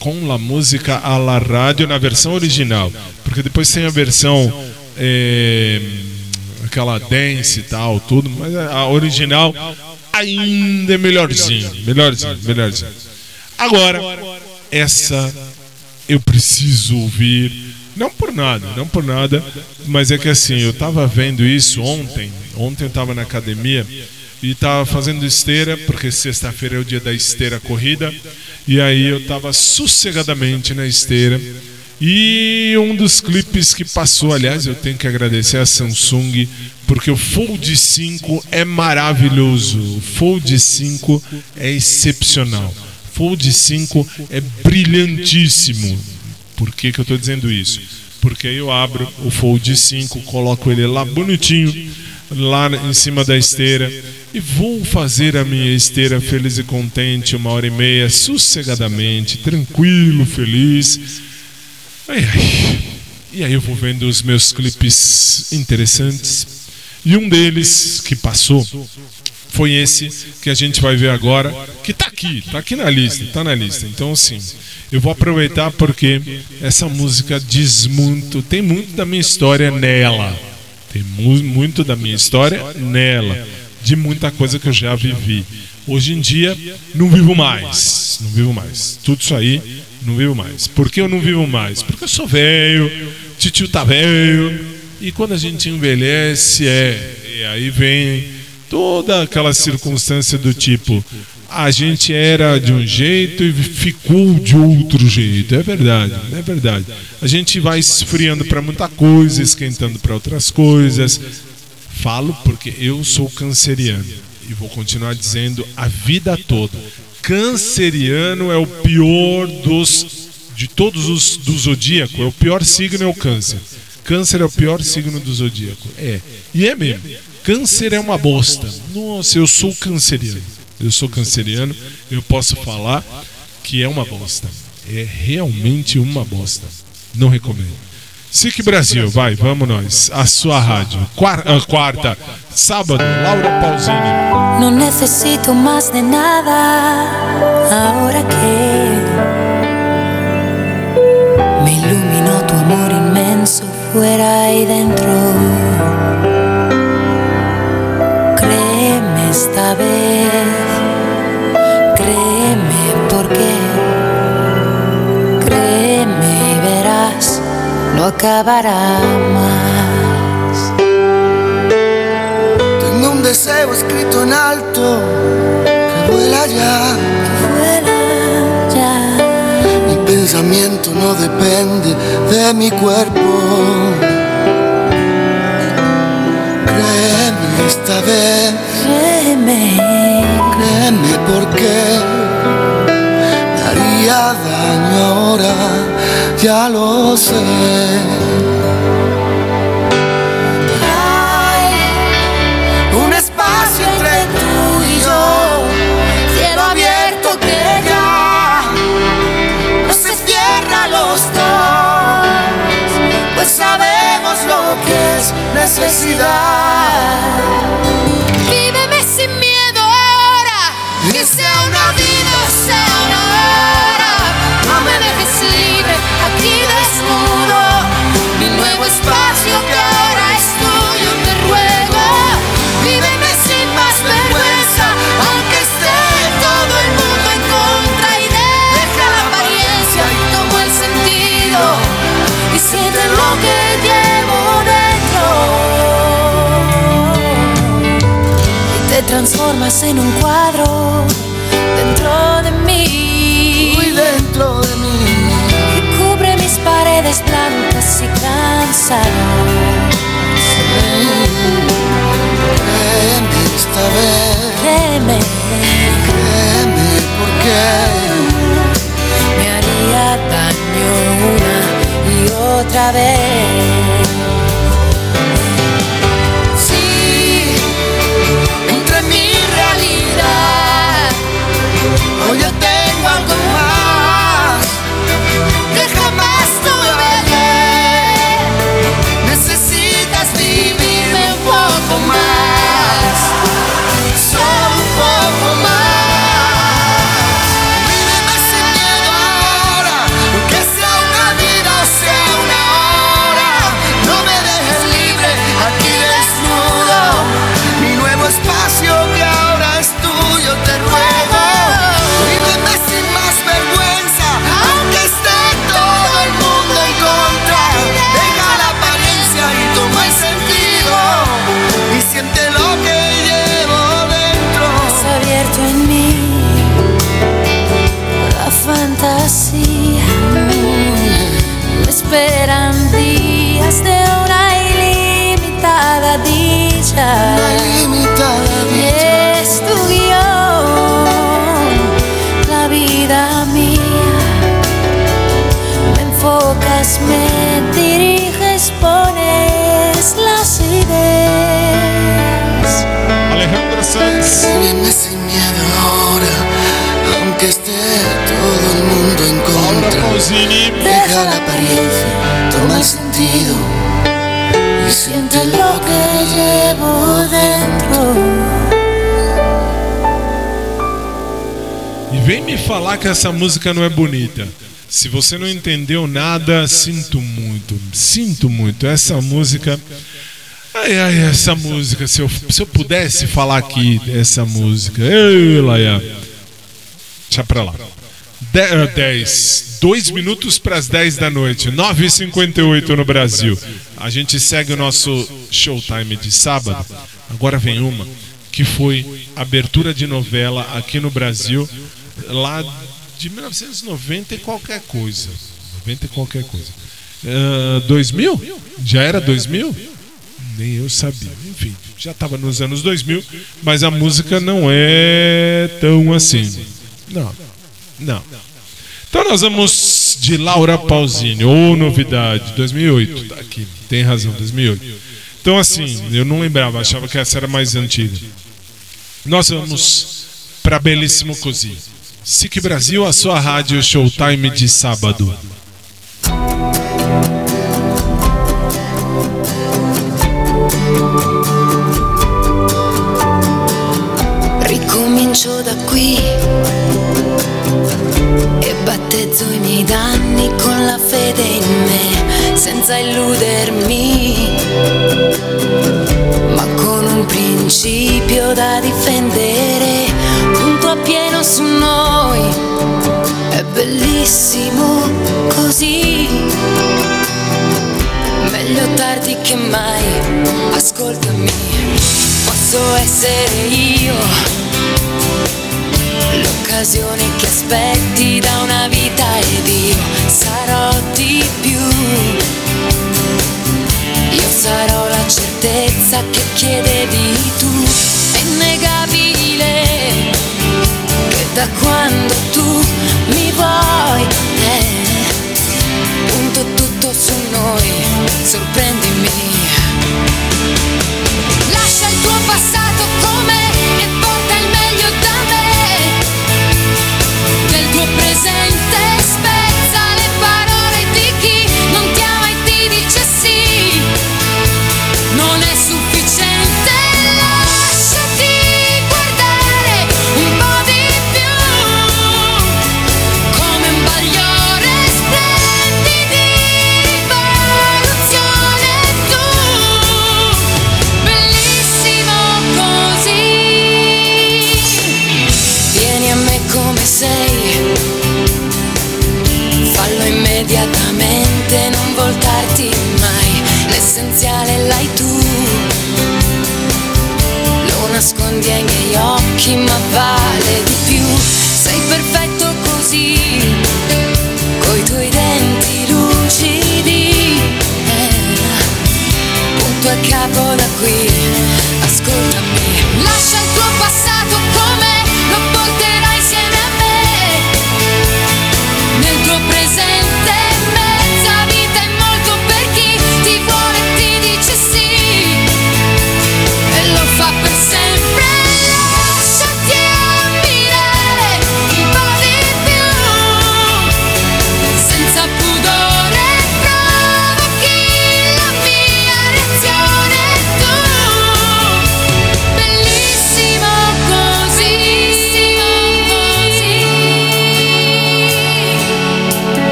com a música a la rádio na versão original. Porque depois tem a versão. É, aquela dance e tal, tudo, mas a original ainda é melhorzinho. Melhorzinho, melhorzinho. Agora, essa eu preciso ouvir não por nada, não por nada, mas é que assim, eu tava vendo isso ontem, ontem eu tava na academia e tava fazendo esteira, porque sexta-feira é o dia da esteira corrida, e aí eu tava sossegadamente na esteira. E um dos clipes que passou, aliás, eu tenho que agradecer a Samsung, porque o Fold 5 é maravilhoso. O Fold 5 é excepcional. Fold 5 é brilhantíssimo. Por que, que eu estou dizendo isso? Porque aí eu abro o Fold 5, coloco ele lá bonitinho, lá em cima da esteira, e vou fazer a minha esteira feliz e contente, uma hora e meia, sossegadamente, tranquilo, feliz. Ai, ai. E aí eu vou vendo os meus clipes interessantes. E um deles que passou foi esse que a gente vai ver agora, que está aqui, está aqui na lista, está na lista. Então, assim, eu vou aproveitar porque essa música diz muito, tem muito da minha história nela. Tem mu muito da minha história nela, de muita coisa que eu já vivi. Hoje em dia não vivo mais, não vivo mais. Tudo isso aí não vivo mais. Por que eu não vivo mais? Porque eu sou velho, tio tá velho, e quando a gente envelhece, é, e aí vem toda aquela circunstância do tipo, a gente era de um jeito e ficou de outro jeito. É verdade, é verdade. A gente vai esfriando para muita coisa, esquentando para outras coisas. Falo porque eu sou canceriano e vou continuar dizendo a vida toda. Canceriano é o pior dos de todos os do zodíaco, é o pior signo é o câncer. Câncer é o pior signo do zodíaco. É. E é mesmo. Câncer é uma bosta. Nossa, eu sou canceriano eu sou canceriano, eu posso falar que é uma bosta. É realmente uma bosta. Não recomendo. SIC Brasil, vai, vamos nós. A sua rádio. Quarta, ah, quarta sábado, Laura Pausini. Não necessito mais de nada agora que me iluminó tu amor inmenso fuera y dentro. Créeme esta vez. no acabará más. Tengo un deseo escrito en alto que vuela ya. Vuela ya. Mi pensamiento no depende de mi cuerpo. Créeme esta vez. Créeme porque me haría daño ahora, ya lo sé. Un espacio entre tú y yo, cielo abierto que ya no se los dos, pues sabemos lo que es necesidad que sea una vida, sea una hora. No me dejes libre, aquí desnudo, mi nuevo espacio que ahora es tuyo, te ruego. Víveme sin más vergüenza, aunque esté todo el mundo en contra y deja la apariencia y tomo el sentido y siente lo que transformas en un cuadro dentro de mí. Muy dentro de mí. que cubre mis paredes blancas y cansadas. Créeme esta vez. Créeme, Créeme porque me haría daño una y otra vez. Falar que essa música não é bonita. Se você não entendeu nada, sinto muito, sinto muito. Essa música. Ai, ai, essa música. Se eu, se eu pudesse falar aqui essa música. Ei, Laia. Deixa pra lá. 10. 2 minutos para as 10 da noite. 9h58 no Brasil. A gente segue o nosso showtime de sábado. Agora vem uma que foi abertura de novela aqui no Brasil, lá de 1990 e qualquer coisa. 90 e qualquer coisa. Uh, 2000? Já era 2000? Nem eu sabia. Enfim, já estava nos anos 2000, mas a música não é tão assim. Não, não. Então nós vamos de Laura Pausini, ou novidade, 2008. Tá aqui, tem razão, 2008. Então assim, eu não lembrava, achava que essa era mais antiga. Nós vamos para Belíssimo Cozinho. SIC Brasil, a sua rádio Showtime de sábado. Ricomincio da qui e battezzo i miei danni con la fede in me, senza illudermi, ma con un principio da difendere, punto a su noi, è bellissimo così. Meglio tardi che mai, ascoltami, posso essere io l'occasione che aspetti da una vita ed io sarò di più. Io sarò la certezza che chiedevi tu,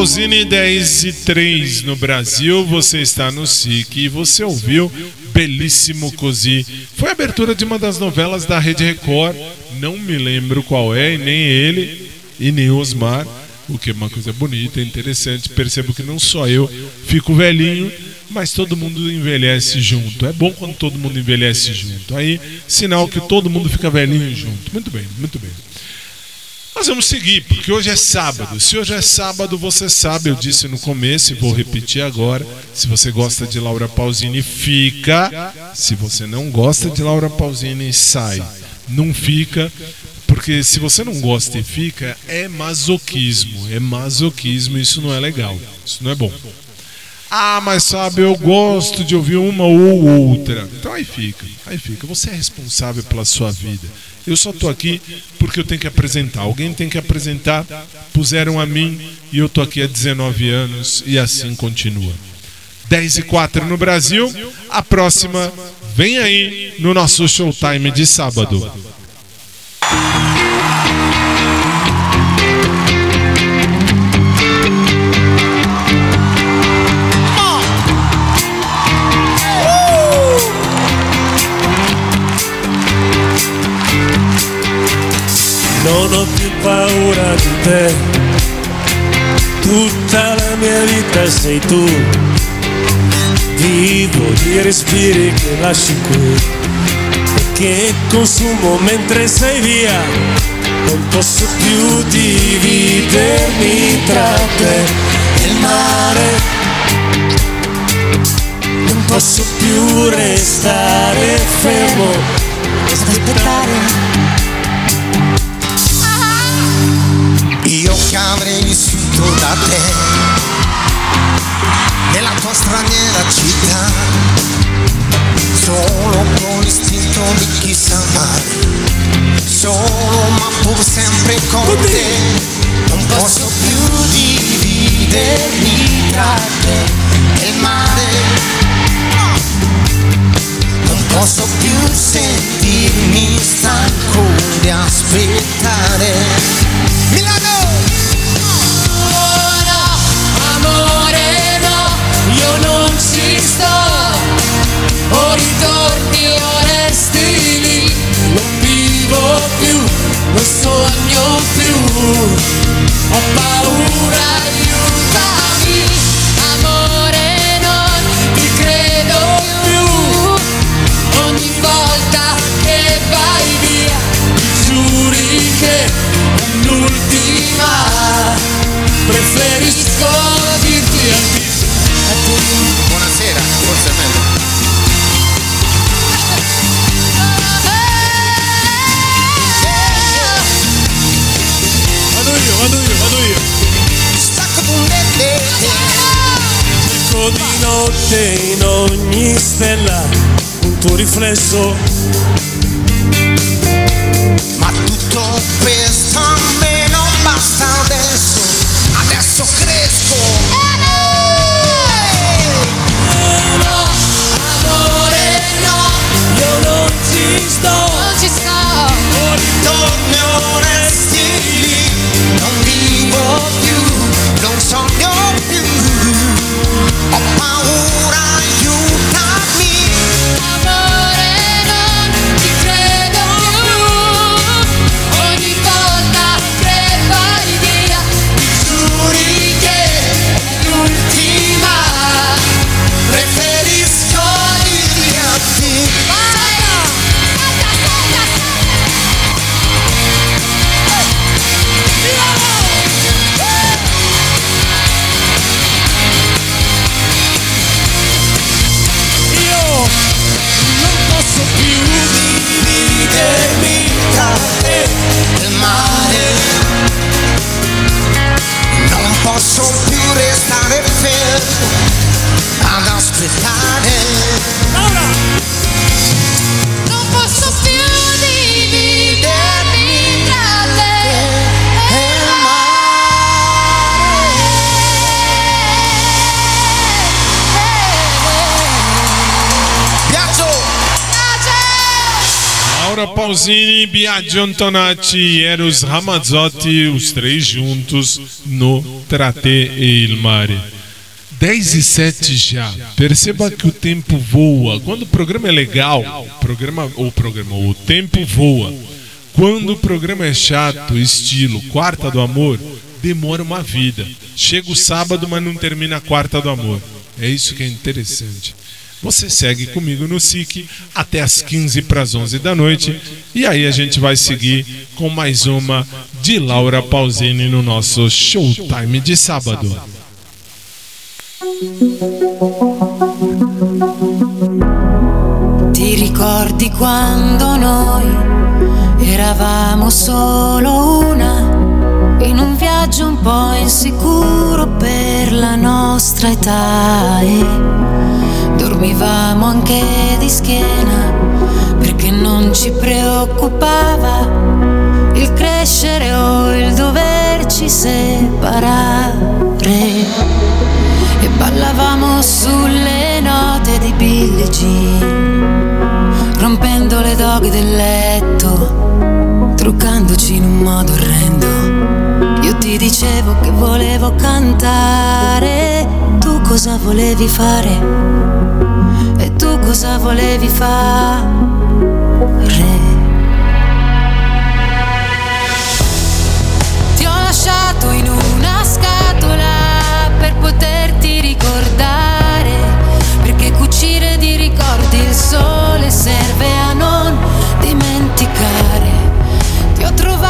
Pausini 10 e 3 no Brasil, você está no SIC e você ouviu Belíssimo Cozi. Foi a abertura de uma das novelas da Rede Record, não me lembro qual é, e nem ele e nem Osmar, o que é uma coisa bonita, interessante. Percebo que não só eu fico velhinho, mas todo mundo envelhece junto. É bom quando todo mundo envelhece junto. Aí, sinal que todo mundo fica velhinho junto. Muito bem, muito bem. Nós vamos seguir, porque hoje é sábado. Se hoje é sábado, você sabe, eu disse no começo e vou repetir agora. Se você gosta de Laura Pausini, fica. Se você não gosta de Laura Pausini, sai. Não fica, porque se você não gosta e fica, é masoquismo. É masoquismo, isso não é legal. Isso não é bom. Ah, mas sabe, eu gosto de ouvir uma ou outra. Então aí fica, aí fica. Você é responsável pela sua vida. Eu só tô aqui porque eu tenho que apresentar. Alguém tem que apresentar. Puseram a mim e eu tô aqui há 19 anos e assim continua. 10 e 4 no Brasil. A próxima vem aí no nosso showtime de sábado. Non ho più paura di te, tutta la mia vita sei tu. Vivo di respiri che lasci qui che consumo mentre sei via. Non posso più dividermi tra te e il mare. Non posso più restare fermo, aspettare. Che avrei vissuto da te. Nella tua straniera città, solo con l'istinto di chi sa amare, solo ma pur sempre con te, non posso più dividermi tra te e il mare, posso più sentirmi stanco di aspettare. Milano! Oh no, amore no, io non ci sto. O ritorni o resti lì, non vivo più, non sogno più. Ho paura, in ogni stella un tuo riflesso. Antonati e Eros Ramazzotti, os três juntos no Trate e il Mare. 10 e 7 já. Perceba que o tempo voa. Quando o programa é legal, programa, o programa, o tempo voa. Quando o programa é chato, estilo Quarta do Amor, demora uma vida. Chega o sábado, mas não termina a Quarta do Amor. É isso que é interessante. Você segue comigo no SIC até as 15 para as 11 da noite. E aí a gente vai seguir com mais uma de Laura Pausini no nosso Showtime de sábado. Ti ricordi quando noi eravamo solo una, in un viaggio un po' insicuro per la nostra età e dormivamo anche di schiena perché non ci preoccupava il crescere o il doverci separare e ballavamo sulle note di Billie Jean, rompendo le doghe del letto, truccandoci in un modo orrendo. Io ti dicevo che volevo cantare, tu cosa volevi fare? Tu cosa volevi fare? Ti ho lasciato in una scatola per poterti ricordare, perché cucire di ricordi il sole serve a non dimenticare. Ti ho trovato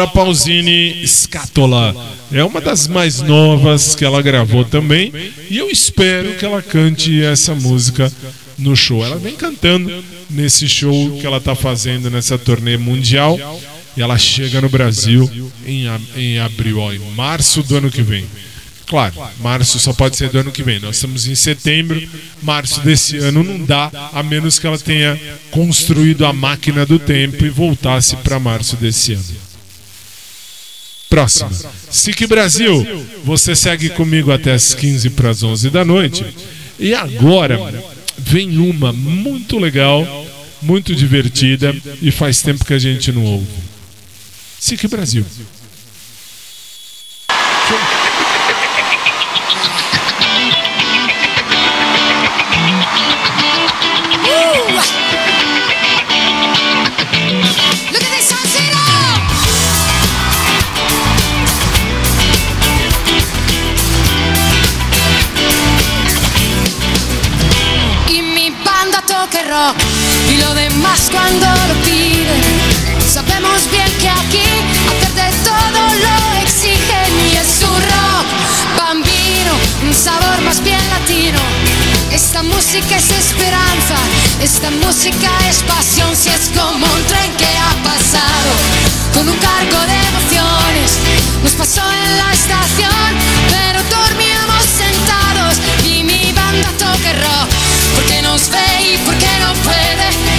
Laura Pausini, Scatola. É uma das mais novas que ela gravou também. E eu espero que ela cante essa música no show. Ela vem cantando nesse show que ela está fazendo nessa turnê mundial. E ela chega no Brasil em, em abril, ó, em março do ano que vem. Claro, março só pode ser do ano que vem. Nós estamos em setembro, março desse ano não dá, a menos que ela tenha construído a máquina do tempo e voltasse para março desse ano. Próxima. SIC Brasil, você segue comigo até as 15 para as 11 da noite. E agora vem uma muito legal, muito divertida e faz tempo que a gente não ouve. SIC Brasil. Esta música es pasión, si es como un tren que ha pasado con un cargo de emociones. Nos pasó en la estación, pero dormíamos sentados y mi banda toque rock, porque nos ve y porque no puede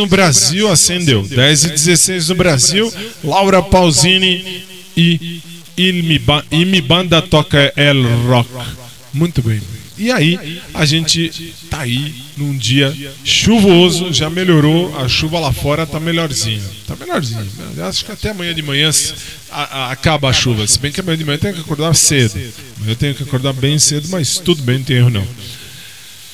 no Brasil, acendeu. 10 e 16 no Brasil, Laura Pausini e Il Mi Ba- e Mi Banda toca El Rock. Muito bem. E aí, a gente tá aí num dia chuvoso, já melhorou, a chuva lá fora tá melhorzinha. Tá melhorzinha. Eu Acho que até amanhã de manhã a- a- acaba a chuva. Se bem que amanhã de manhã eu tenho que acordar cedo. Eu tenho que acordar bem cedo, mas tudo bem, não tem erro não.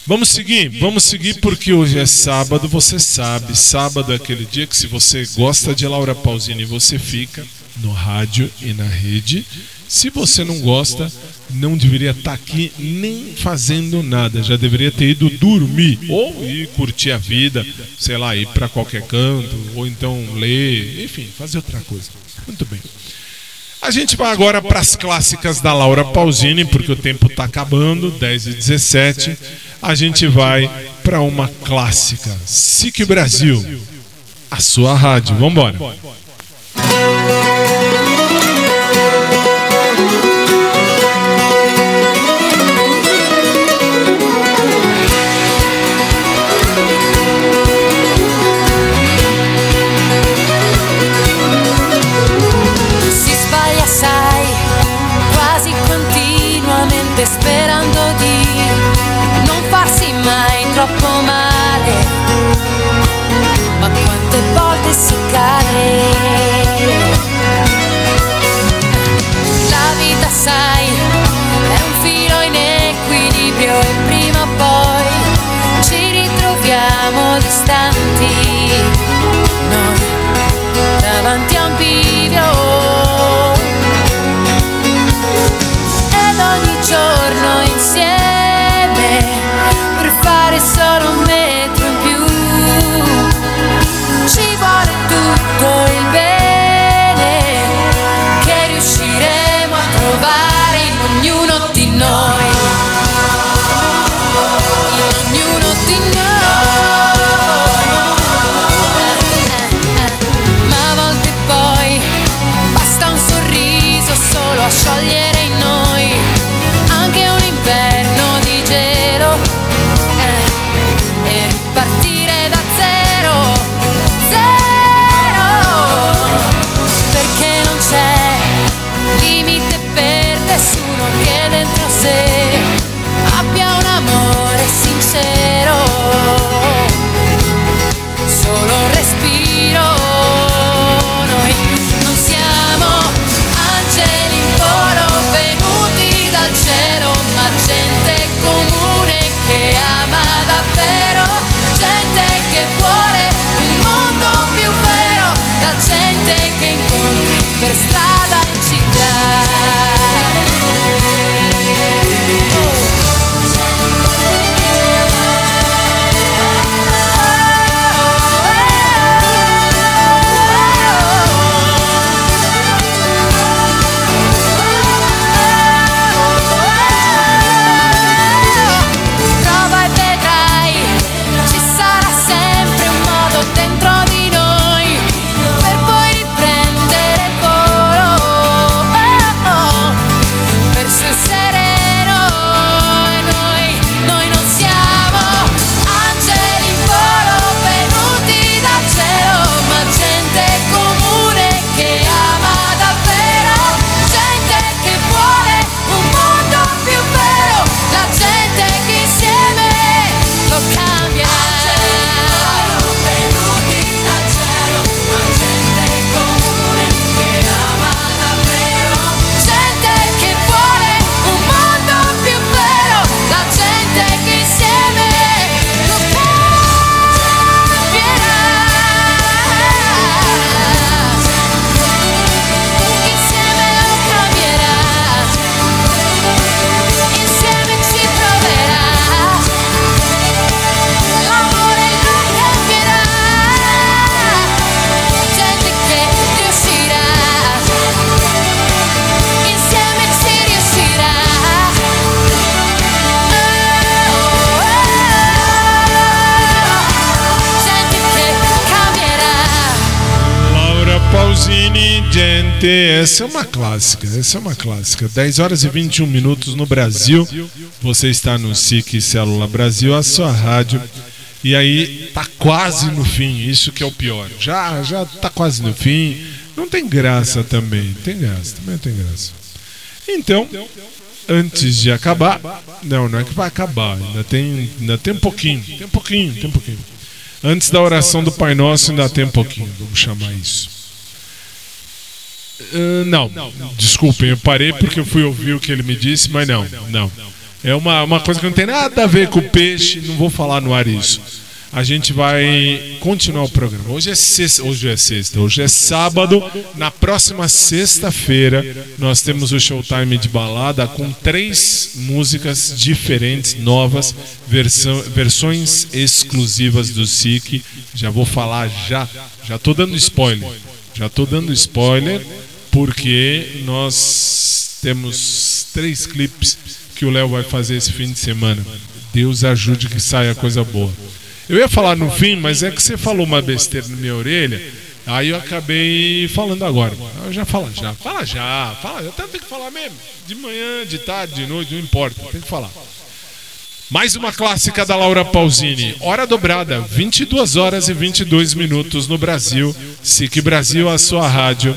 Vamos seguir, vamos seguir porque hoje é sábado, você sabe, sábado é aquele dia que se você gosta de Laura Pausini, você fica no rádio e na rede. Se você não gosta, não deveria estar aqui nem fazendo nada, já deveria ter ido dormir ou ir curtir a vida, sei lá, ir para qualquer canto, ou então ler, enfim, fazer outra coisa. Muito bem. A gente vai agora para as clássicas da Laura Pausini, porque o tempo está acabando, 10 e 17. A gente vai para uma clássica, SIC Brasil, a sua rádio. Vamos embora. Sperando di non farsi mai troppo male. Ma quante volte si cade essa é uma clássica, essa é uma clássica. 10 horas e 21 minutos no Brasil. Você está no SIC Célula Brasil, a sua rádio. E aí tá quase no fim, isso que é o pior. Já já tá quase no fim. Não tem graça também, tem graça, também tem graça. Então, antes de acabar, não, não é que vai acabar, ainda tem, ainda tem um pouquinho, tem um pouquinho, tem um pouquinho. Antes da oração do Pai Nosso, ainda tem um pouquinho, vamos chamar isso. Ah, não, desculpem, eu parei porque eu fui ouvir o que ele me disse, mas não, não. É uma, uma coisa que não tem nada a ver com o peixe, não vou falar no ar isso. A gente vai continuar o programa. Hoje é sexta, hoje é sexta, hoje é sábado. Na próxima sexta-feira nós temos o Showtime de balada com três músicas diferentes, novas, versão, versões exclusivas do SIC. Já vou falar já, já tô dando spoiler. Já tô dando spoiler porque nós temos três clipes que o Léo vai fazer esse fim de semana. Deus ajude que saia coisa boa. Eu ia falar no fim, mas é que você falou uma besteira na minha orelha. Aí eu acabei falando agora. Eu já fala já. Fala já. Fala, até tem que falar mesmo. De manhã, de tarde, de noite, não importa. Tem que falar. Mais uma clássica da Laura Pausini. Hora dobrada, 22 horas e 22 minutos no Brasil. SIC Brasil, a sua rádio.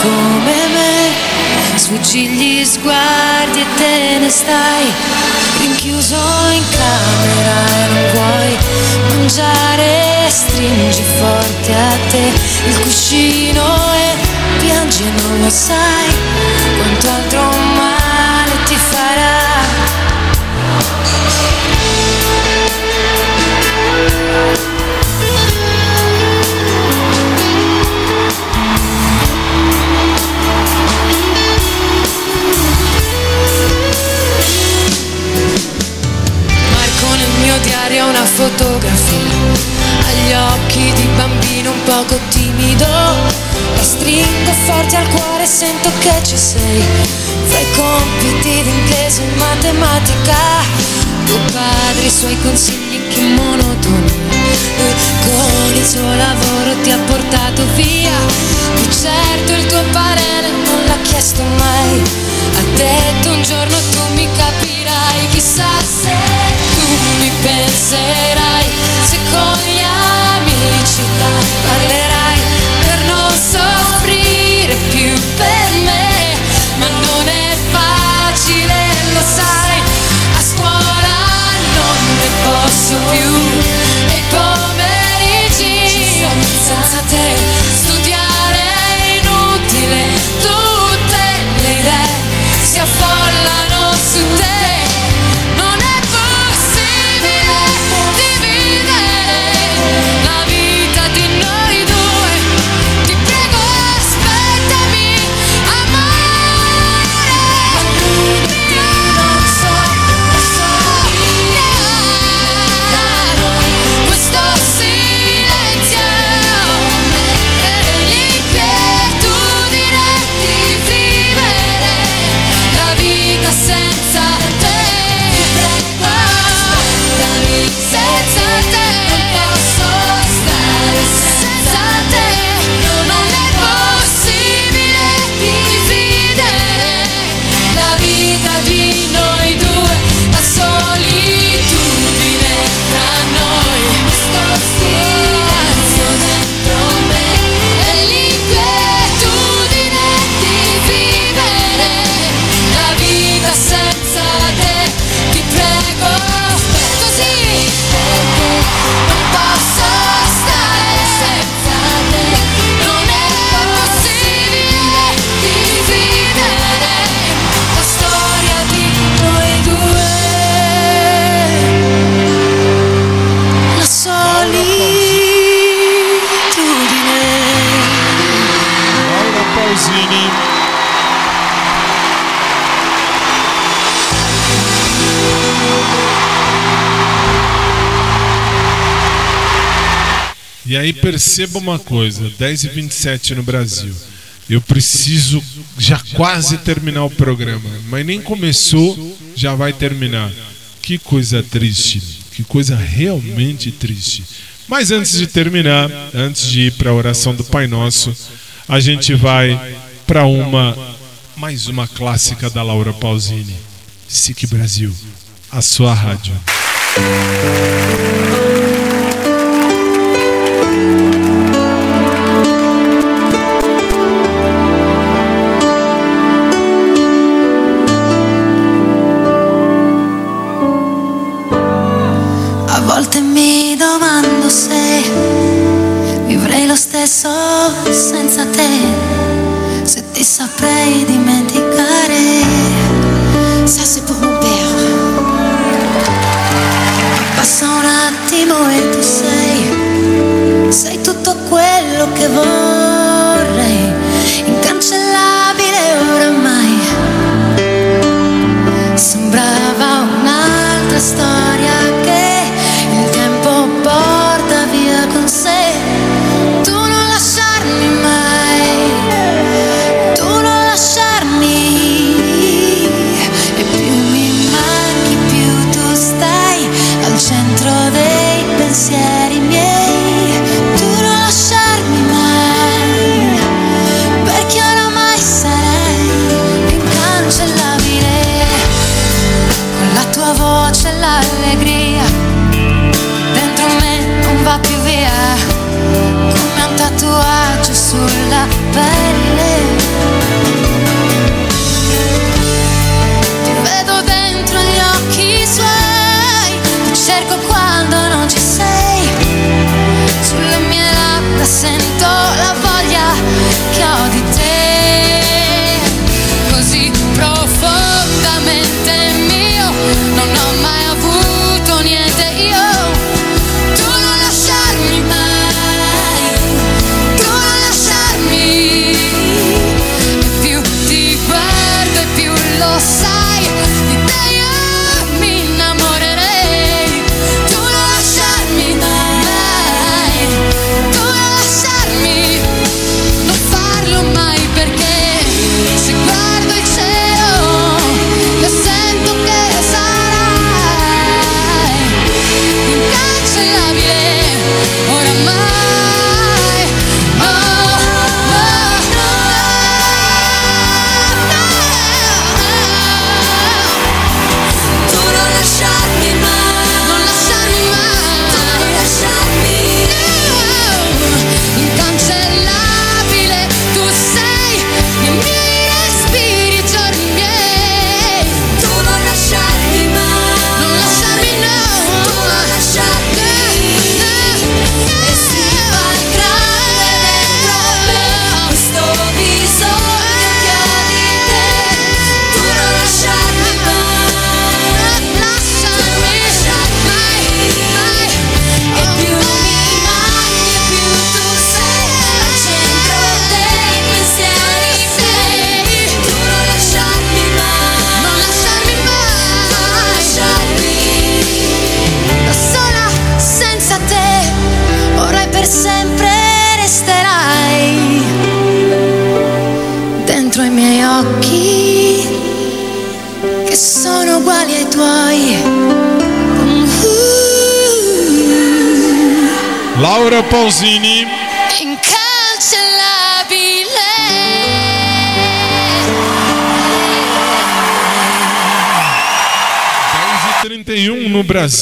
Come me, sfuggi gli sguardi e te ne stai, rinchiuso in camera e non vuoi mangiare, stringi forte a te. Il cuscino e piangi e non lo sai. Quanto altro male ti farà. Una fotografia. Agli occhi di bambino un poco timido. La stringo forte al cuore sento che ci sei. Fra i compiti di e matematica. Tuo padre i suoi consigli che monotoni lui con il suo lavoro ti ha portato via. Di certo il tuo parere non l'ha chiesto mai. Ha detto un giorno tu mi capirai chissà se mi penserai se con gli amici parlerai per non soffrire più per me. Ma non è facile lo sai a scuola non ne posso più. E i perceba uma coisa, 10 e 27 no Brasil. Eu preciso já quase terminar o programa, mas nem começou, já vai terminar. Que coisa triste, que coisa realmente triste. Mas antes de terminar, antes de ir para a oração do Pai Nosso, a gente vai para uma mais uma clássica da Laura Pausini. SIC Brasil, a sua rádio.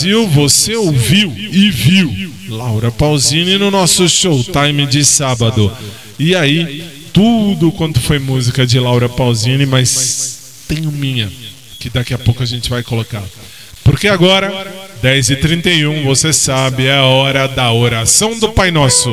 Brasil, você ouviu e viu Laura Pausini no nosso Showtime de sábado. E aí, tudo quanto foi música de Laura Pausini, mas tenho minha, que daqui a pouco a gente vai colocar. Porque agora, 10h31, você sabe, é a hora da oração do Pai Nosso.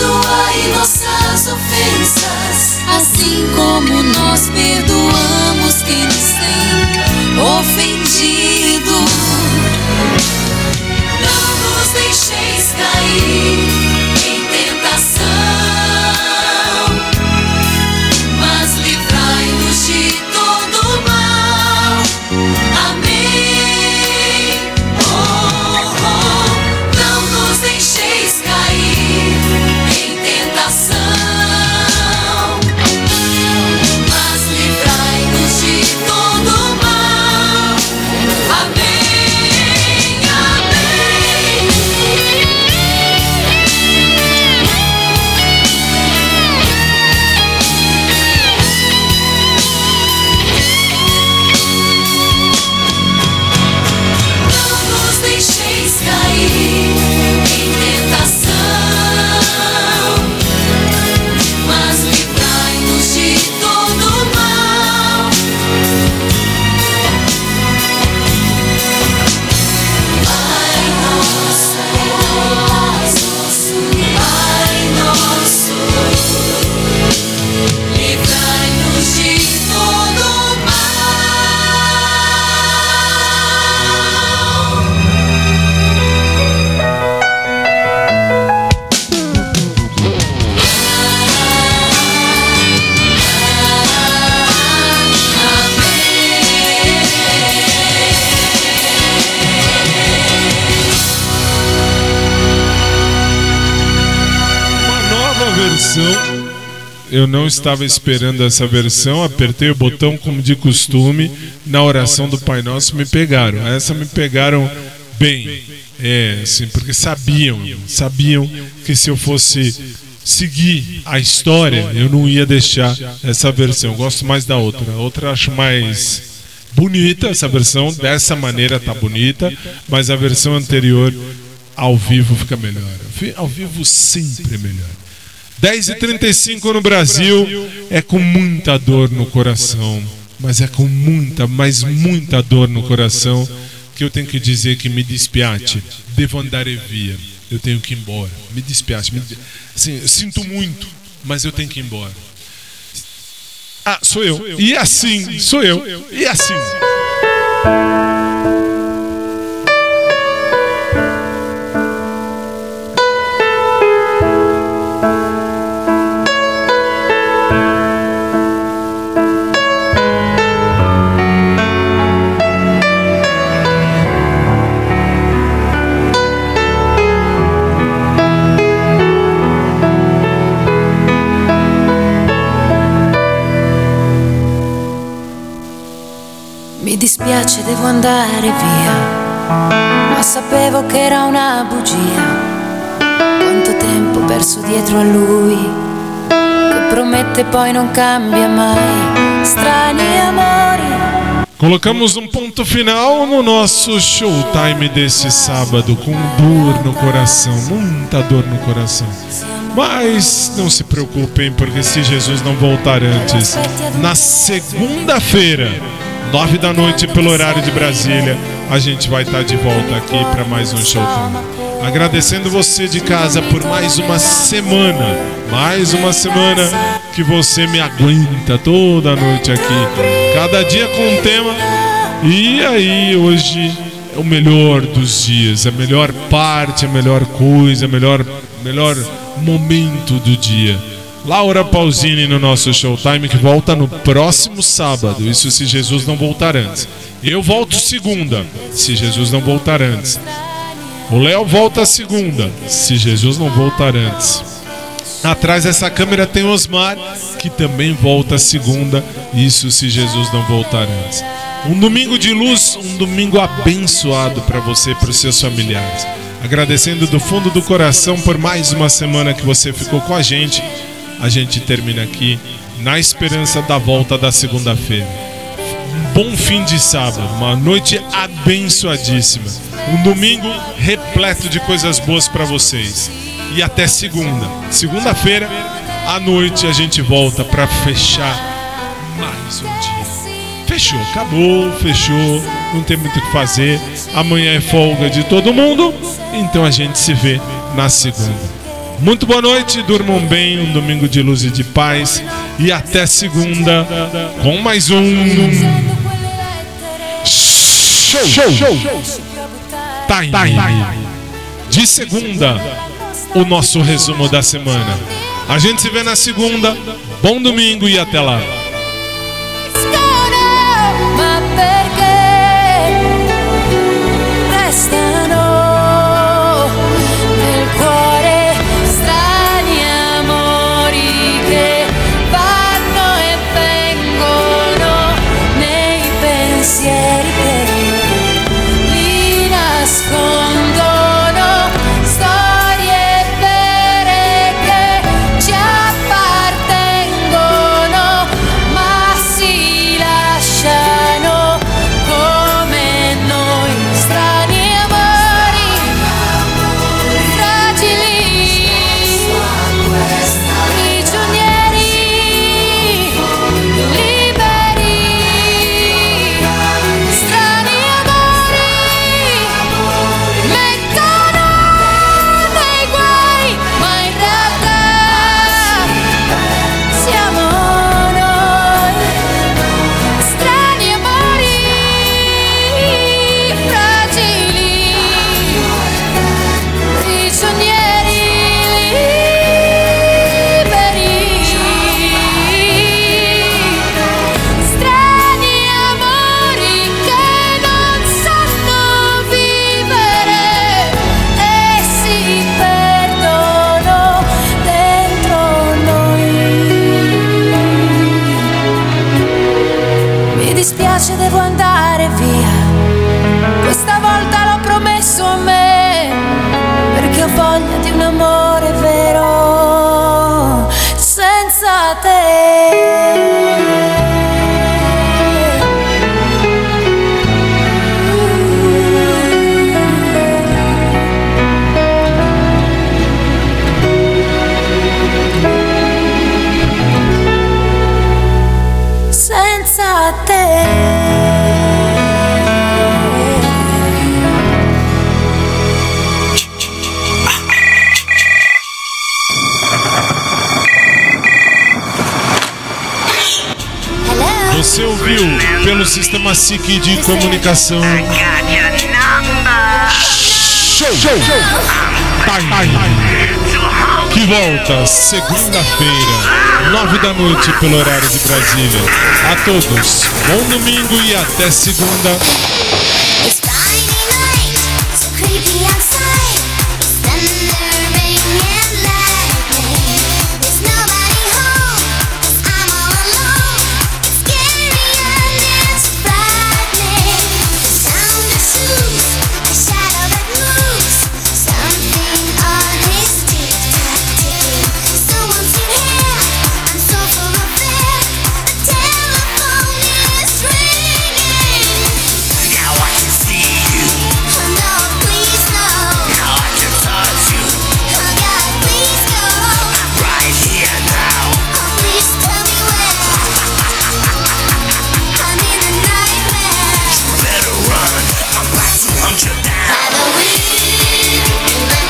Perdoai nossas ofensas, assim como nós perdoamos quem nos tem ofendido. não nos deixeis cair Eu não estava esperando essa versão, apertei o botão como de costume. Na oração do Pai Nosso me pegaram. Essa me pegaram bem. É, assim, porque sabiam, sabiam que se eu fosse seguir a história, eu não ia deixar essa versão. Eu gosto mais da outra. A outra acho mais bonita essa versão, dessa maneira tá bonita, mas a versão anterior ao vivo fica melhor. Ao vivo sempre é melhor. 10h35 no Brasil é com muita dor no coração, mas é com muita, mas muita dor no coração que eu tenho que dizer que me despiate, devo andar e via, eu tenho que ir embora, me despiate, me, assim, sinto muito, mas eu tenho que ir embora. Ah, sou eu. E assim, sou eu. E assim. Devo andare via, ma sapevo che era una bugia. Quanto tempo perso dietro a lui, che promette poi non cambia mai. Strani amori. Colocamos um ponto final no nosso showtime desse sábado, com dor no coração, muita dor no coração. Mas não se preocupem, porque se Jesus não voltar antes, na segunda-feira, nove da noite, pelo horário de Brasília, a gente vai estar de volta aqui para mais um showtime. Agradecendo você de casa por mais uma semana, mais uma semana que você me aguenta toda noite aqui, cada dia com um tema. E aí, hoje é o melhor dos dias, a melhor parte, a melhor coisa, a melhor, melhor momento do dia. Laura Pausini no nosso Showtime, que volta no próximo sábado. Isso se Jesus não voltar antes. Eu volto segunda, se Jesus não voltar antes. O Léo volta segunda, se Jesus não voltar antes. Atrás dessa câmera tem Osmar, que também volta segunda. Isso se Jesus não voltar antes. Um domingo de luz, um domingo abençoado para você e para os seus familiares. Agradecendo do fundo do coração por mais uma semana que você ficou com a gente. A gente termina aqui na esperança da volta da segunda-feira. Um bom fim de sábado, uma noite abençoadíssima. Um domingo repleto de coisas boas para vocês. E até segunda. Segunda-feira à noite a gente volta para fechar mais um dia. Fechou, acabou, fechou, não tem muito o que fazer. Amanhã é folga de todo mundo, então a gente se vê na segunda. Muito boa noite, durmam bem, um domingo de luz e de paz. E até segunda com mais um. Show! Show! Time! De segunda, o nosso resumo da semana. A gente se vê na segunda. Bom domingo e até lá. Sistema SIC de comunicação. Show! Time! Que volta segunda-feira, nove da noite, pelo horário de Brasília. A todos, bom domingo e até segunda.